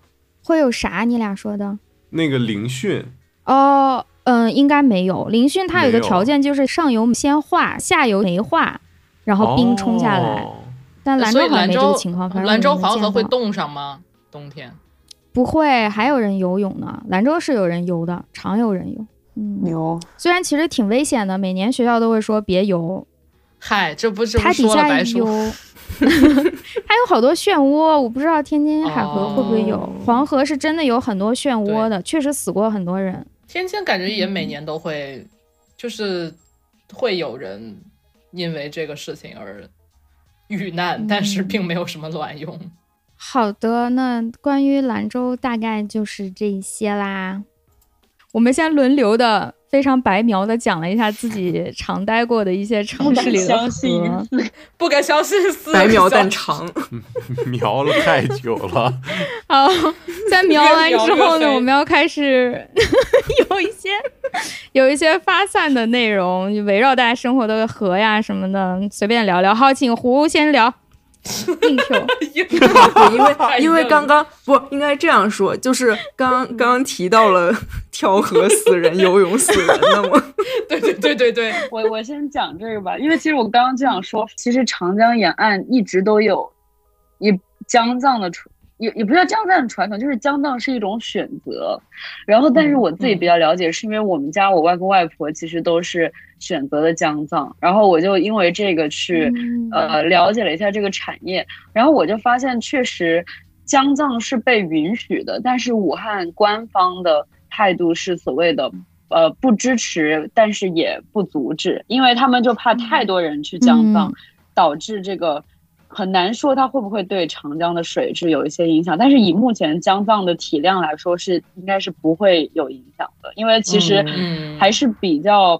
会有啥？你俩说的？那个凌汛？哦，嗯，应该没有。凌汛它有个条件，就是上游先化，下游没化，然后冰冲下来。但兰州好像没这个情况。兰州黄河会冻上吗？冬天？不会，还有人游泳呢。兰州是有人游的，常有人游。嗯，牛。虽然其实挺危险的，每年学校都会说别游。嗨，这不是它底下有，(laughs) 它有好多漩涡，我不知道天津海河会不会有。黄河是真的有很多漩涡的，确实死过很多人。天津感觉也每年都会，就是会有人因为这个事情而遇难，但是并没有什么卵用。好的，那关于兰州大概就是这些啦。我们先轮流的，非常白描的讲了一下自己 (laughs) 常待过的一些城市里的河，(laughs) 不敢相信，白描但长，(laughs) 描了太久了。好，在描完之后呢，我们要开始有一些有一些发散的内容，围绕大家生活的河呀什么的，随便聊聊。好，请胡先聊。(laughs) 硬 Q，因为因为刚刚不应该这样说，就是刚刚刚提到了 (laughs) 跳河死人、游泳死人的吗？(laughs) 对对对对对，我我先讲这个吧，因为其实我刚刚就想说，其实长江沿岸一直都有一江藏的也也不叫江藏传统，就是江藏是一种选择。然后，但是我自己比较了解，是因为我们家我外公外婆其实都是选择的江藏，然后我就因为这个去呃了解了一下这个产业，然后我就发现确实江藏是被允许的，但是武汉官方的态度是所谓的呃不支持，但是也不阻止，因为他们就怕太多人去江藏，导致这个。很难说它会不会对长江的水质有一些影响，但是以目前江藏的体量来说，是应该是不会有影响的，因为其实还是比较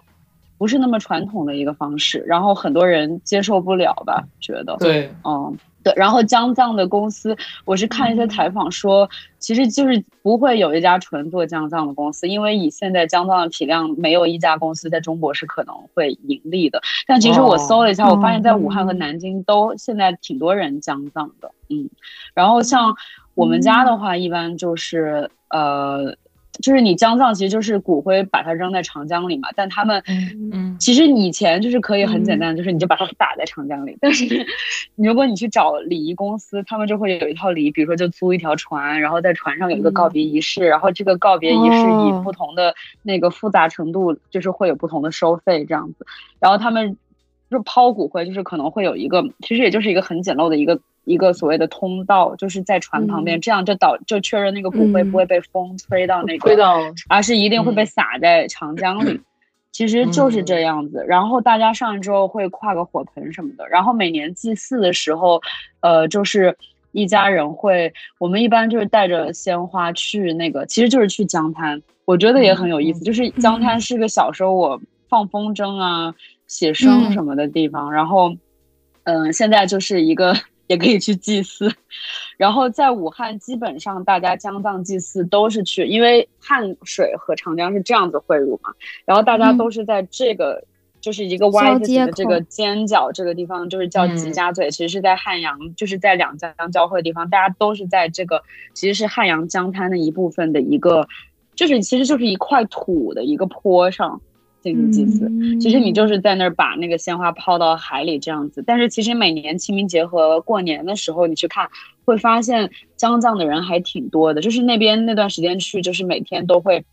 不是那么传统的一个方式，然后很多人接受不了吧，觉得。对，嗯。对，然后江藏的公司，我是看一些采访说，其实就是不会有一家纯做江藏的公司，因为以现在江藏的体量，没有一家公司在中国是可能会盈利的。但其实我搜了一下，我发现在武汉和南京都现在挺多人江藏的，嗯。然后像我们家的话，一般就是呃。就是你江葬其实就是骨灰把它扔在长江里嘛，但他们，嗯，其实以前就是可以很简单，就是你就把它撒在长江里。但是，(laughs) 如果你去找礼仪公司，他们就会有一套礼仪，比如说就租一条船，然后在船上有一个告别仪式，然后这个告别仪式以不同的那个复杂程度，就是会有不同的收费这样子。然后他们就抛骨灰，就是可能会有一个，其实也就是一个很简陋的一个。一个所谓的通道，就是在船旁边，这样就导就确认那个骨灰不会被风吹到那个，而是一定会被撒在长江里。(clears throat) 其实就是这样子。然后大家上去之后会跨个火盆什么的。然后每年祭祀的时候，呃，就是一家人会，我们一般就是带着鲜花去那个，其实就是去江滩。我觉得也很有意思，就是江滩是个小时候我放风筝啊、写生什么的地方。然后，嗯，现在就是一个。也可以去祭祀，然后在武汉，基本上大家江藏祭祀都是去，因为汉水和长江是这样子汇入嘛，然后大家都是在这个就是一个 Y 字形的这个尖角这个地方，就是叫吉家嘴，其实是在汉阳，就是在两江交汇的地方，大家都是在这个其实是汉阳江滩的一部分的一个，就是其实就是一块土的一个坡上。进行祭祀，其实你就是在那儿把那个鲜花抛到海里这样子。但是其实每年清明节和过年的时候，你去看会发现江藏的人还挺多的。就是那边那段时间去，就是每天都会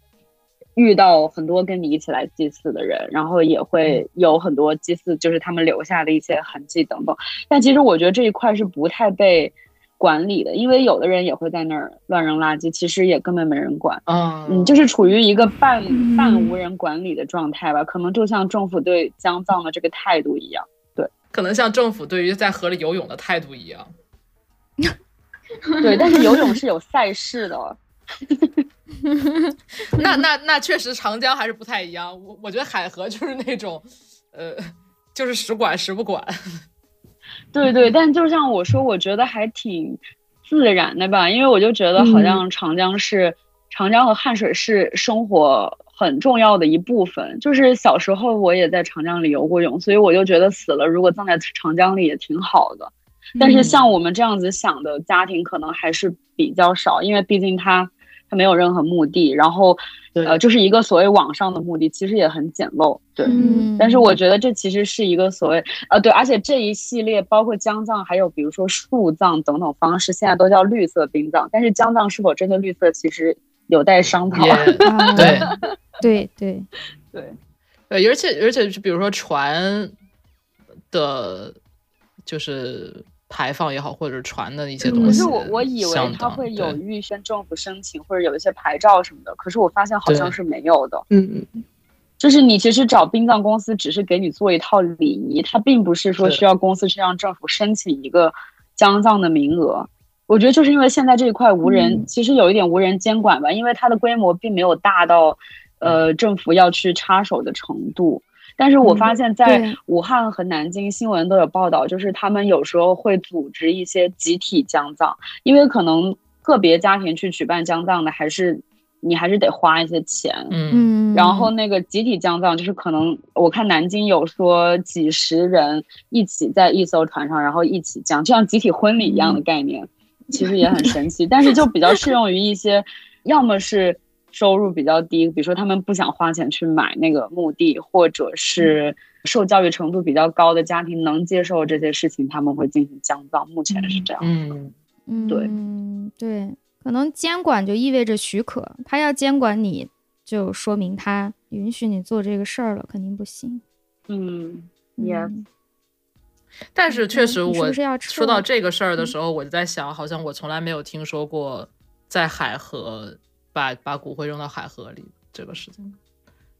遇到很多跟你一起来祭祀的人，然后也会有很多祭祀，就是他们留下的一些痕迹等等。但其实我觉得这一块是不太被。管理的，因为有的人也会在那儿乱扔垃圾，其实也根本没人管。嗯，嗯，就是处于一个半半无人管理的状态吧，可能就像政府对江藏的这个态度一样。对，可能像政府对于在河里游泳的态度一样。(laughs) 对，但是游泳是有赛事的。(laughs) 那那那确实长江还是不太一样。我我觉得海河就是那种，呃，就是时管时不管。对对，但就像我说，我觉得还挺自然的吧，因为我就觉得好像长江是长江和汉水是生活很重要的一部分。就是小时候我也在长江里游过泳，所以我就觉得死了如果葬在长江里也挺好的。但是像我们这样子想的家庭可能还是比较少，因为毕竟它。没有任何目的，然后，呃，就是一个所谓网上的目的，其实也很简陋，对。但是我觉得这其实是一个所谓，呃，对，而且这一系列包括江藏，还有比如说树葬等等方式，现在都叫绿色殡葬。但是江藏是否真的绿色，其实有待商讨。(laughs) 对，(laughs) 对，对，对，对，而且而且是比如说船的，就是。排放也好，或者船的一些东西。可是我我以为他会有预先政府申请，或者有一些牌照什么的。可是我发现好像是没有的。嗯嗯，就是你其实找殡葬公司，只是给你做一套礼仪，它并不是说需要公司去让政府申请一个江葬的名额。我觉得就是因为现在这一块无人，其实有一点无人监管吧，因为它的规模并没有大到，呃，政府要去插手的程度。但是我发现，在武汉和南京新闻都有报道，就是他们有时候会组织一些集体江葬，因为可能个别家庭去举办江葬的，还是你还是得花一些钱。嗯，然后那个集体江葬，就是可能我看南京有说几十人一起在一艘船上，然后一起降，就像集体婚礼一样的概念，其实也很神奇。但是就比较适用于一些，要么是。收入比较低，比如说他们不想花钱去买那个墓地，或者是受教育程度比较高的家庭能接受这些事情，他们会进行降葬。目前是这样。嗯，嗯，对对，可能监管就意味着许可，他要监管你，就说明他允许你做这个事儿了，肯定不行。嗯，yes，嗯但是确实，我说到这个事儿的时候，我就在想，好像我从来没有听说过在海河把把骨灰扔到海河里这个事情。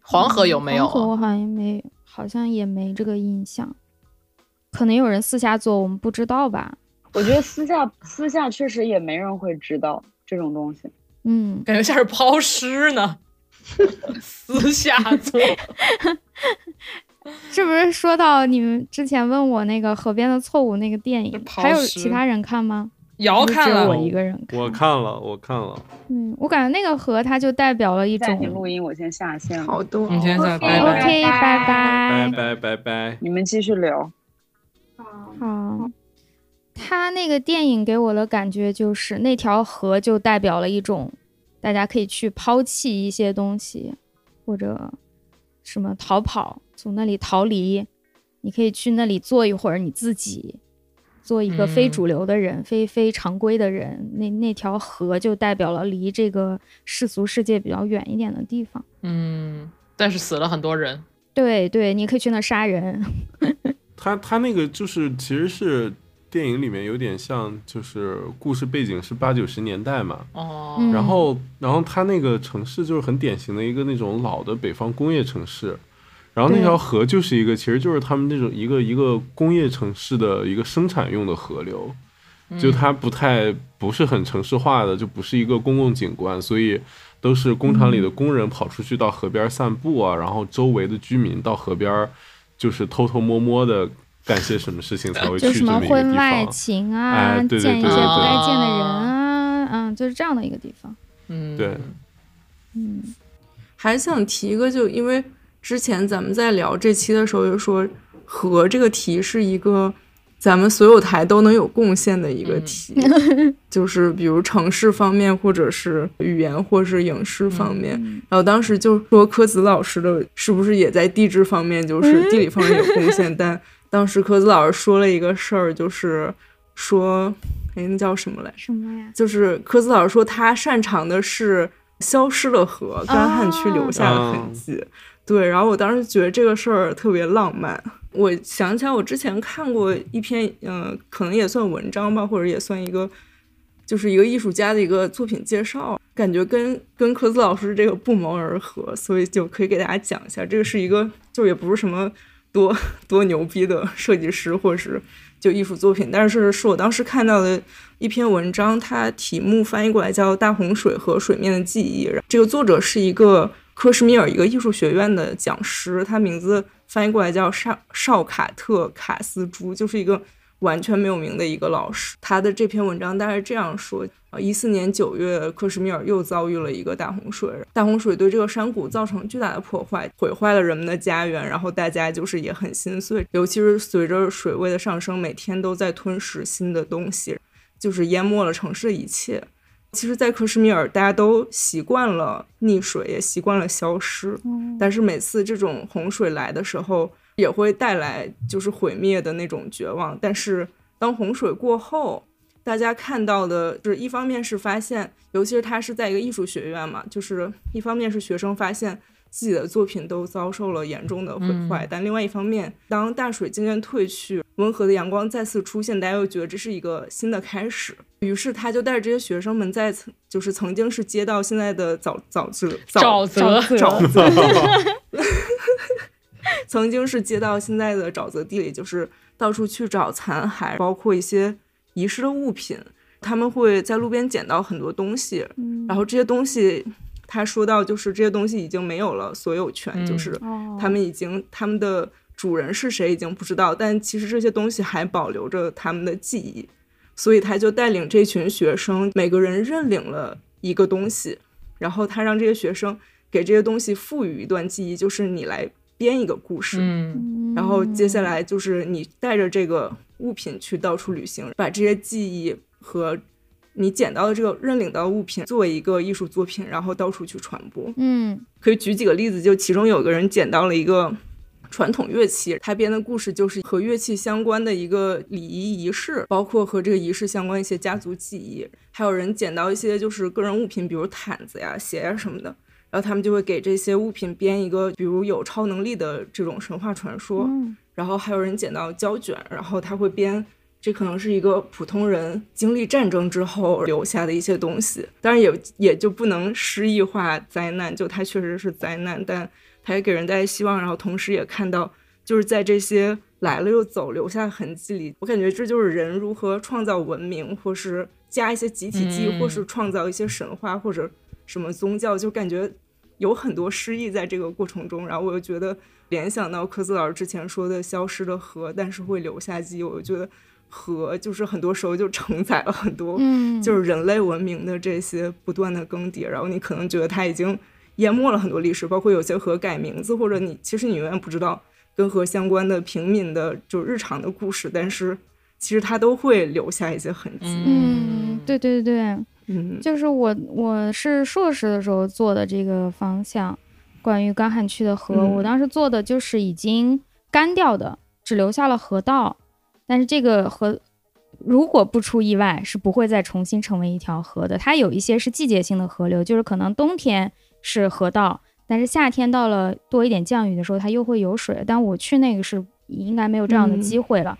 黄河有没有啊？黄河我好像没，好像也没这个印象。可能有人私下做，我们不知道吧？我觉得私下私下确实也没人会知道这种东西。(laughs) 嗯，感觉像是抛尸呢，(laughs) 私下做。(laughs) 是不是说到你们之前问我那个《河边的错误》那个电影，还有其他人看吗？瑶看了就只有我，一个人看。我看了，我看了，嗯，我感觉那个河它就代表了一暂停种录音，我先下线了。好的，你先在拜拜。OK，拜拜拜。拜拜拜。你们继续聊。好，他那个电影给我的感觉就是那条河就代表了一种，大家可以去抛弃一些东西，或者什么逃跑，从那里逃离。你可以去那里坐一会儿你自己，做一个非嗯主流的人，非非常规的人。那那条河就代表了离这个世俗世界比较远一点的地方。嗯，但是死了很多人。对对，你可以去那杀人。(laughs) 他他那个就是其实是电影里面有点像，就是故事背景是八九十年代嘛，哦，嗯然后然后他那个城市就是很典型的一个那种老的北方工业城市，然后那条河就是一个其实就是他们那种一个一个工业城市的一个生产用的河流，就它不太不是很城市化的，就不是一个公共景观，所以都是工厂里的工人跑出去到河边散步啊，然后周围的居民到河边就是偷偷摸摸的干些什么事情才会去什么这么一个地婚外方。情啊，哎对对见一些对对不该见的对人啊，嗯，就是这样的一个地方。嗯，对。嗯。还想提一个，就因为之前咱们在聊这期的时候，就说和这个题是一个咱们所有台都能有贡献的一个题，就是比如城市方面，或者是语言，或是影视方面。嗯然后当时就说柯子老师的是不是也在地质方面，就是地理方面有贡献？(laughs) 但当时柯子老师说了一个事儿，就是说，哎，那叫什么来？什么呀？就是柯子老师说他擅长的是消失的河，干旱区留下的痕迹。对，然后我当时觉得这个事儿特别浪漫。我想起来，我之前看过一篇，嗯、可能也算文章吧，或者也算一个，就是一个艺术家的一个作品介绍，感觉跟跟科斯老师这个不谋而合，所以就可以给大家讲一下。这个是一个，就也不是什么多多牛逼的设计师，或者是就艺术作品，但是是我当时看到的一篇文章，它题目翻译过来叫《大洪水和水面的记忆》。这个作者是一个科什米尔一个艺术学院的讲师，他名字翻译过来叫绍绍卡特卡斯朱，就是一个完全没有名的一个老师。他的这篇文章大概这样说：啊，一四年九月，克什米尔又遭遇了一个大洪水，大洪水对这个山谷造成巨大的破坏，毁坏了人们的家园，然后大家就是也很心碎，尤其是随着水位的上升，每天都在吞噬新的东西，就是淹没了城市的一切。其实，在克什米尔，大家都习惯了溺水，也习惯了消失。嗯但是每次这种洪水来的时候，也会带来就是毁灭的那种绝望。但是当洪水过后，大家看到的就是一方面是发现，尤其是他是在一个艺术学院嘛，就是一方面是学生发现自己的作品都遭受了严重的毁坏，但另外一方面，当大水渐渐退去，温和的阳光再次出现，大家又觉得这是一个新的开始。于是他就带着这些学生们在曾就是曾经是街道现在的沼沼泽沼泽沼泽，(laughs) (laughs) 曾经是街道现在的沼泽地里，就是到处去找残骸，包括一些遗失的物品。他们会在路边捡到很多东西，嗯然后这些东西，他说到就是这些东西已经没有了所有权，嗯就是哦。他们已经他们的主人是谁已经不知道，但其实这些东西还保留着他们的记忆，所以他就带领这群学生，每个人认领了一个东西，然后他让这些学生给这些东西赋予一段记忆，就是你来编一个故事，嗯。然后接下来就是你带着这个物品去到处旅行，把这些记忆和你捡到的这个认领到的物品作为一个艺术作品，然后到处去传播。嗯可以举几个例子，就其中有个人捡到了一个传统乐器，他编的故事就是和乐器相关的一个礼仪仪式，包括和这个仪式相关一些家族记忆。还有人捡到一些就是个人物品，比如毯子呀、鞋呀什么的，然后他们就会给这些物品编一个，比如有超能力的这种神话传说。然后还有人捡到胶卷，然后他会编。这可能是一个普通人经历战争之后留下的一些东西，当然也也就不能诗意化灾难，就它确实是灾难，但它也给人带来希望，然后同时也看到就是在这些来了又走留下痕迹里，我感觉这就是人如何创造文明，或是加一些集体记忆，或是创造一些神话或者什么宗教，就感觉有很多诗意在这个过程中，然后我又觉得联想到科斯老师之前说的消失的河，但是会留下记忆，我就觉得。和就是很多时候就承载了很多，就是人类文明的这些不断的更迭，然后你可能觉得它已经淹没了很多历史，包括有些河改名字，或者你其实你永远不知道跟河相关的平民的就日常的故事，但是其实它都会留下一些痕迹。嗯，对对对对，嗯，就是我我是硕士的时候做的这个方向，关于干旱区的河，我当时做的就是已经干掉的，只留下了河道。但是这个河，如果不出意外，是不会再重新成为一条河的。它有一些是季节性的河流，就是可能冬天是河道，但是夏天到了多一点降雨的时候，它又会有水。但我去那个是应该没有这样的机会了。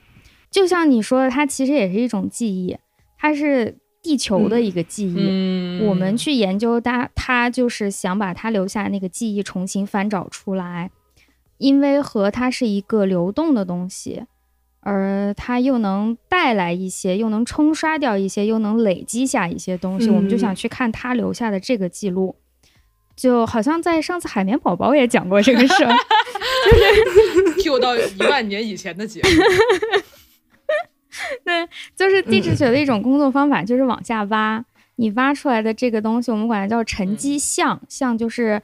就像你说的，它其实也是一种记忆，它是地球的一个记忆。我们去研究它，它就是想把它留下那个记忆重新翻找出来，因为河它是一个流动的东西。而它又能带来一些，又能冲刷掉一些，又能累积下一些东西，我们就想去看它留下的这个记录，就好像在上次海绵宝宝也讲过这个事儿，(laughs) 就是 Q 到一万年以前的节目。(laughs) 对，就是地质学的一种工作方法，就是往下挖，你挖出来的这个东西，我们管它叫沉积像，像就是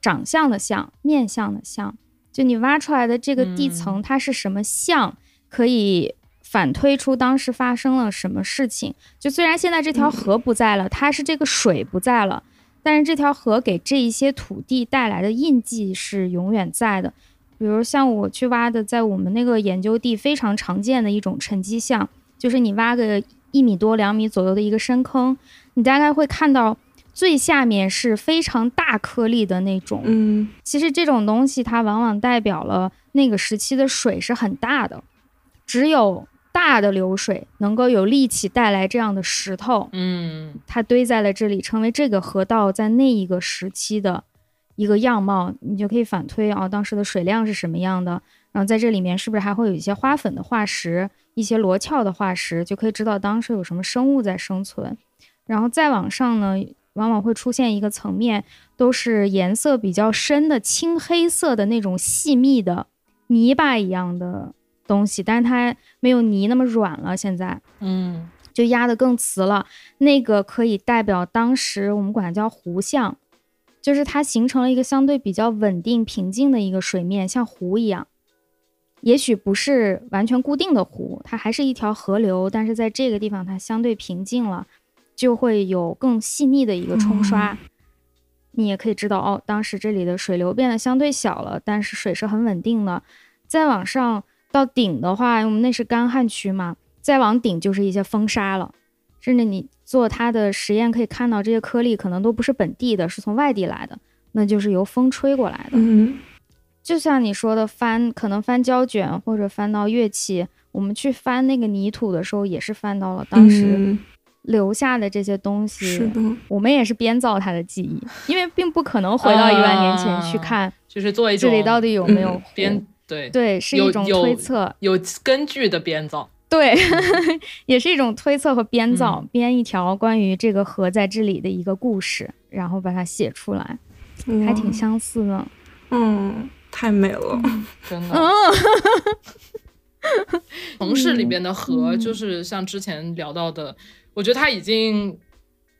长相的像，面相的像，就你挖出来的这个地层，它是什么像？可以反推出当时发生了什么事情。就虽然现在这条河不在了，它是这个水不在了，但是这条河给这一些土地带来的印记是永远在的。比如像我去挖的，在我们那个研究地非常常见的一种沉积像，就是你挖个一米多、两米左右的一个深坑，你大概会看到最下面是非常大颗粒的那种。嗯，其实这种东西它往往代表了那个时期的水是很大的。只有大的流水能够有力气带来这样的石头，嗯，它堆在了这里，成为这个河道在那一个时期的一个样貌。你就可以反推啊，当时的水量是什么样的？然后在这里面是不是还会有一些花粉的化石，一些螺壳的化石，就可以知道当时有什么生物在生存。然后再往上呢，往往会出现一个层面，都是颜色比较深的青黑色的那种细密的泥巴一样的。东西，但是它没有泥那么软了。现在，嗯，就压得更瓷了。那个可以代表当时我们管它叫湖相，就是它形成了一个相对比较稳定、平静的一个水面，像湖一样。也许不是完全固定的湖，它还是一条河流，但是在这个地方它相对平静了，就会有更细腻的一个冲刷。你也可以知道，哦，当时这里的水流变得相对小了，但是水是很稳定的。再往上。到顶的话，我们那是干旱区嘛，再往顶就是一些风沙了。甚至你做它的实验可以看到，这些颗粒可能都不是本地的，是从外地来的，那就是由风吹过来的。嗯，就像你说的，翻可能翻胶卷或者翻到乐器，我们去翻那个泥土的时候，也是翻到了当时留下的这些东西。是的，我们也是编造它的记忆，因为并不可能回到一万年前去看，就是做一种这里到底有没有编。对对，是一种推测，有根据的编造。对，(laughs) 也是一种推测和编造，编一条关于这个河在这里的一个故事，然后把它写出来，还挺相似的。嗯，太美了，(laughs) 真的。(laughs) 城市里边的河，就是像之前聊到的，我觉得它已经，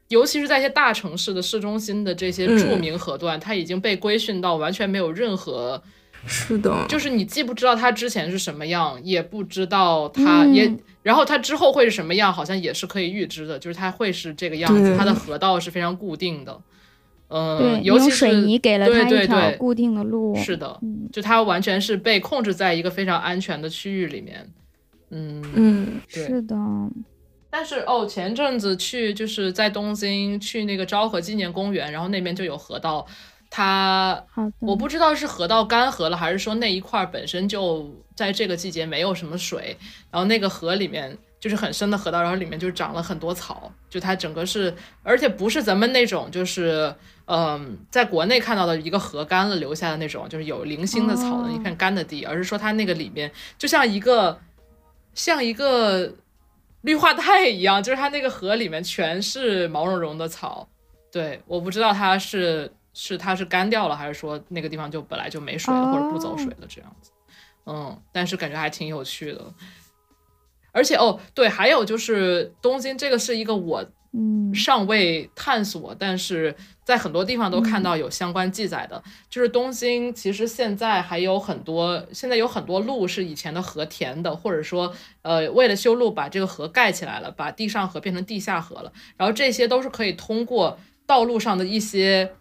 尤其是在一些大城市的市中心的这些著名河段，它已经被规训到完全没有任何。是的，就是你既不知道它之前是什么样，也不知道它也，然后它之后会是什么样，好像也是可以预知的，就是它会是这个样子，它的河道是非常固定的。嗯，尤其是水泥给了他一条固定的路。是的，就它完全是被控制在一个非常安全的区域里面。嗯嗯，是的。但是哦，前阵子去就是在东京去那个昭和纪念公园，然后那边就有河道，它我不知道是河道干涸了，还是说那一块本身就在这个季节没有什么水，然后那个河里面就是很深的河道，然后里面就长了很多草，就它整个是，而且不是咱们那种就是嗯，在国内看到的一个河干了留下的那种，就是有零星的草的一片干的地，而是说它那个里面就像一个像一个。绿化带一样，就是它那个河里面全是毛茸茸的草。对，我不知道它是是它是干掉了，还是说那个地方就本来就没水了，或者不走水了这样子。嗯，但是感觉还挺有趣的。而且哦，对，还有就是东京这个是一个我。嗯，尚未探索，但是在很多地方都看到有相关记载的，就是东京其实现在还有很多，现在有很多路是以前的河填的，或者说，呃，为了修路把这个河盖起来了，把地上河变成地下河了，然后这些都是可以通过道路上的一些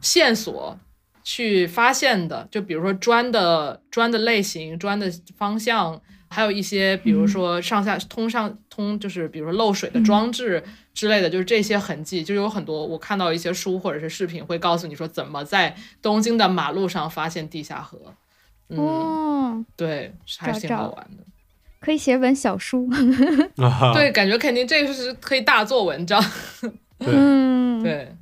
线索去发现的，就比如说砖的砖的类型、砖的方向，还有一些比如说上下通上通，就是比如说漏水的装置。之类的就是这些痕迹，就有很多我看到一些书或者是视频会告诉你说怎么在东京的马路上发现地下河。嗯，对，还是挺好玩的，可以写本小书。(laughs) (laughs) 对，感觉肯定这个是可以大做文章。嗯，对。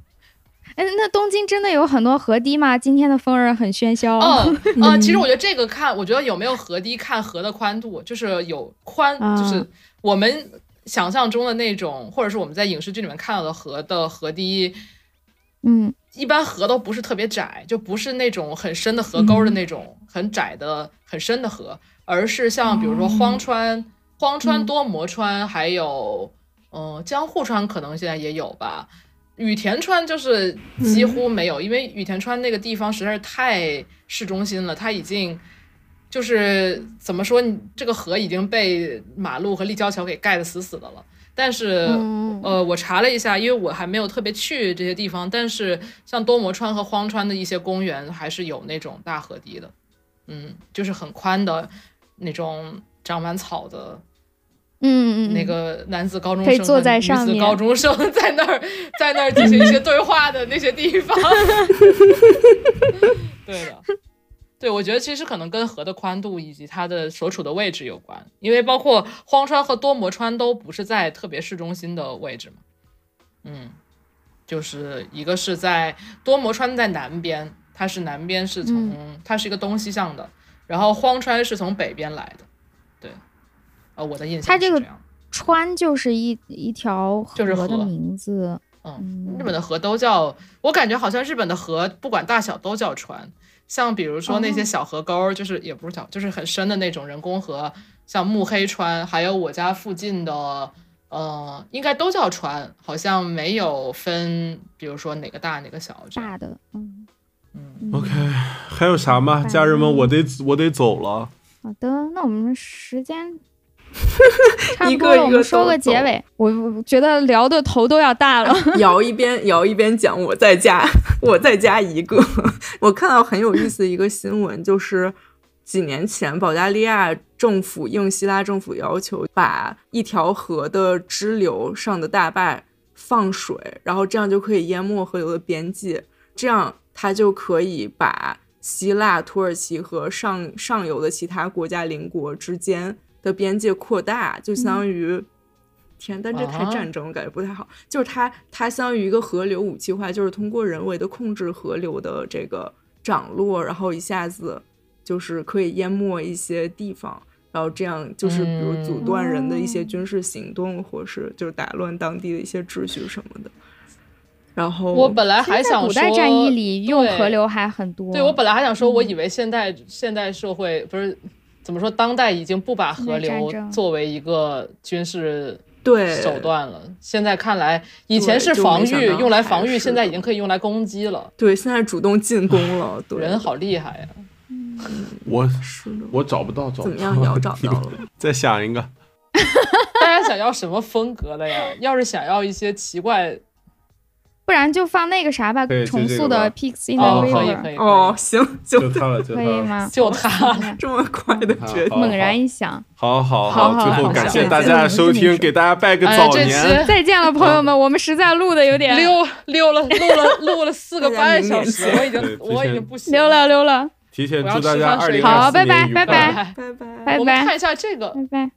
哎，那东京真的有很多河堤吗？今天的风儿很喧嚣。(laughs) 哦，呃，其实我觉得这个看，我觉得有没有河堤看河的宽度，就是有宽，就是我们。想象中的那种，或者是我们在影视剧里面看到的河的河堤，嗯，一般河都不是特别窄，就不是那种很深的河沟的那种很窄的很深的河，而是像比如说荒川、荒川、多摩川，还有嗯江户川，可能现在也有吧。羽田川就是几乎没有，因为羽田川那个地方实在是太市中心了，它已经。就是怎么说，你这个河已经被马路和立交桥给盖得死死的了。但是，呃，我查了一下，因为我还没有特别去这些地方。但是，像多摩川和荒川的一些公园，还是有那种大河堤的。嗯，就是很宽的那种长满草的。嗯嗯。那个男子高中生、坐在女子高中生 (laughs) 在那儿在那儿进行一些对话的那些地方。(laughs) 对的。对，我觉得其实可能跟河的宽度以及它的所处的位置有关，因为包括荒川和多摩川都不是在特别市中心的位置嘛。嗯，就是一个是在多摩川在南边，它是南边是从它是一个东西向的，然后荒川是从北边来的。对，呃，我的印象它这个川就是一一条河的名字。嗯，日本的河都叫，我感觉好像日本的河不管大小都叫川。像比如说那些小河沟，就是也不是小，就是很深的那种人工河，像目黑川，还有我家附近的，呃，应该都叫川，好像没有分，比如说哪个大哪个小。大的，嗯嗯。OK，还有啥吗？家人们，我得我得走了。好的，那我们时间。(laughs) 差不多，我们说个结尾。我觉得聊的头都要大了。(laughs) 摇一边摇一边讲，我再加，我再加一个。(laughs) 我看到很有意思的一个新闻，就是几年前保加利亚政府应希腊政府要求，把一条河的支流上的大坝放水，然后这样就可以淹没河流的边界，这样它就可以把希腊、土耳其和上上游的其他国家邻国之间。的边界扩大，就相当于天，但这太战争，感觉不太好。就是它，它相当于一个河流武器化，就是通过人为的控制河流的这个涨落，然后一下子就是可以淹没一些地方，然后这样就是比如阻断人的一些军事行动，或是就是打乱当地的一些秩序什么的。然后我本来还想说，古代战役里用河流还很多。对我本来还想说，我以为现代现代社会不是。怎么说？当代已经不把河流作为一个军事对手段了。现在看来，以前是防御，用来防御，现在已经可以用来攻击了。对，现在主动进攻了。(laughs) 人好厉害呀！我我找不到，找怎么样？要找到了。(laughs) 再想一个。(laughs) 大家想要什么风格的呀？要是想要一些奇怪，不然就放那个啥吧，重塑的 Pigs in the River。哦，行，就它了，可以吗？就它，(laughs) 这么快的决定，猛然一想，好好好，最后感谢大家的收听，给大家拜个早年，再见了，朋友们，我们实在录的有点溜溜了，录了录了四个 (laughs) 半小时，我已经我已经不行，溜了溜了。提前祝大家二零好，拜拜拜拜拜拜拜，拜拜。看一下这个，拜拜。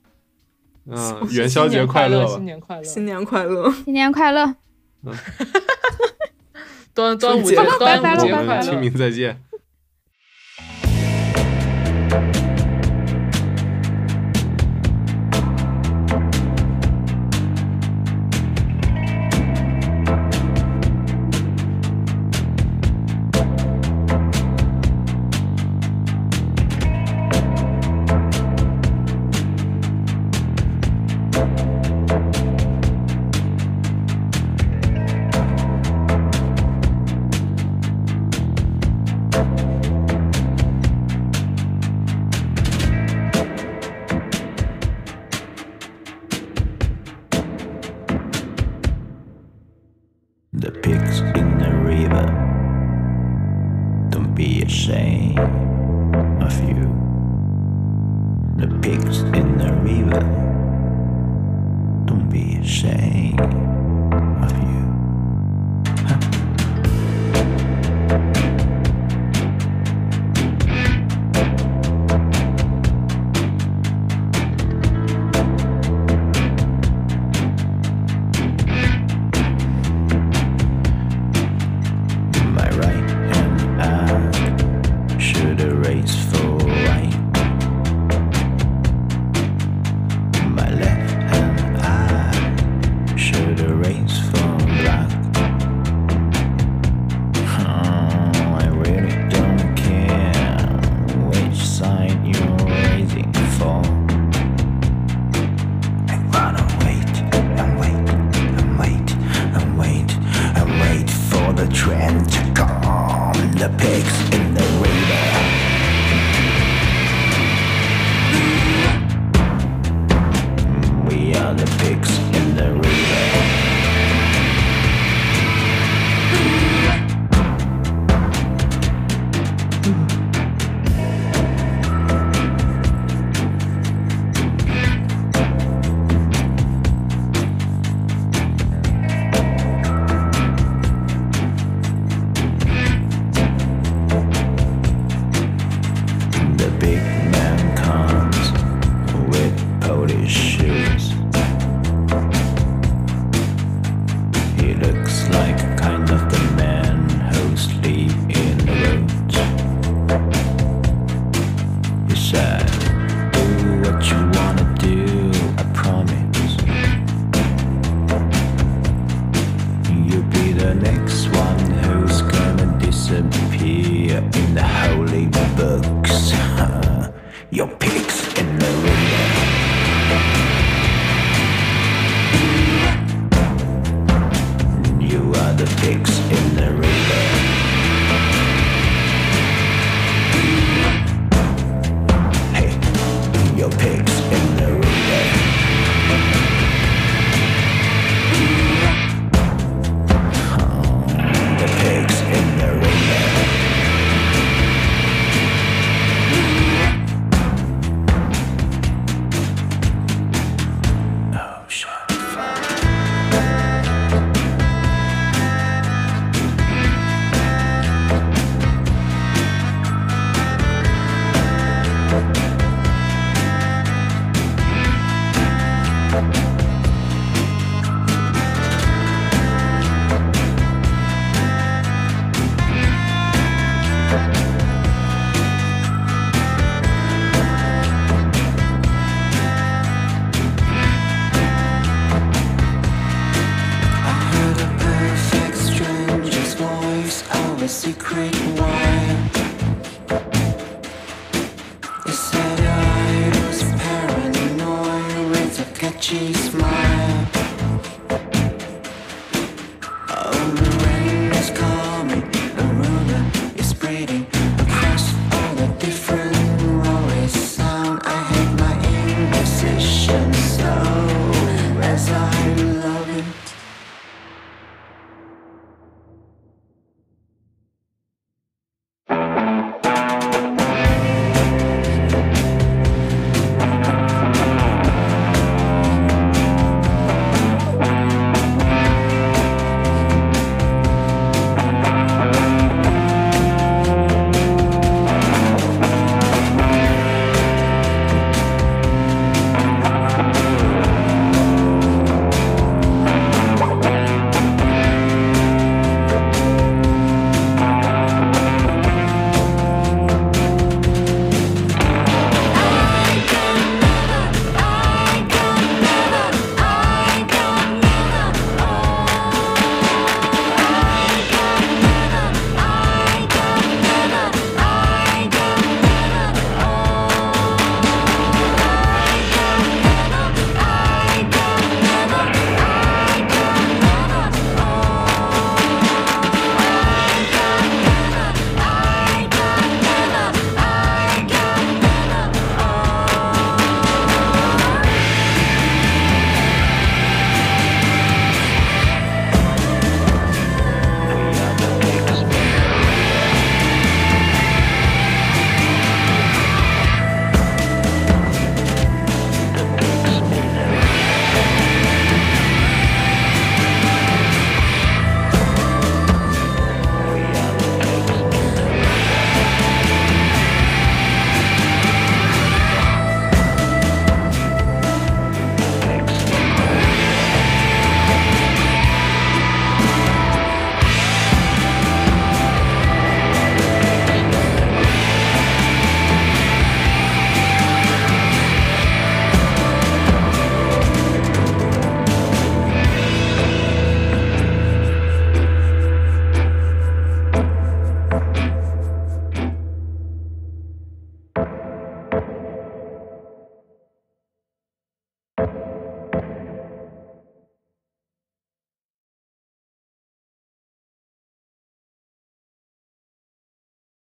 嗯，元宵节快乐，新年快乐，新年快乐，新年快乐。(laughs) 端端午节，端午节快乐，清明再见。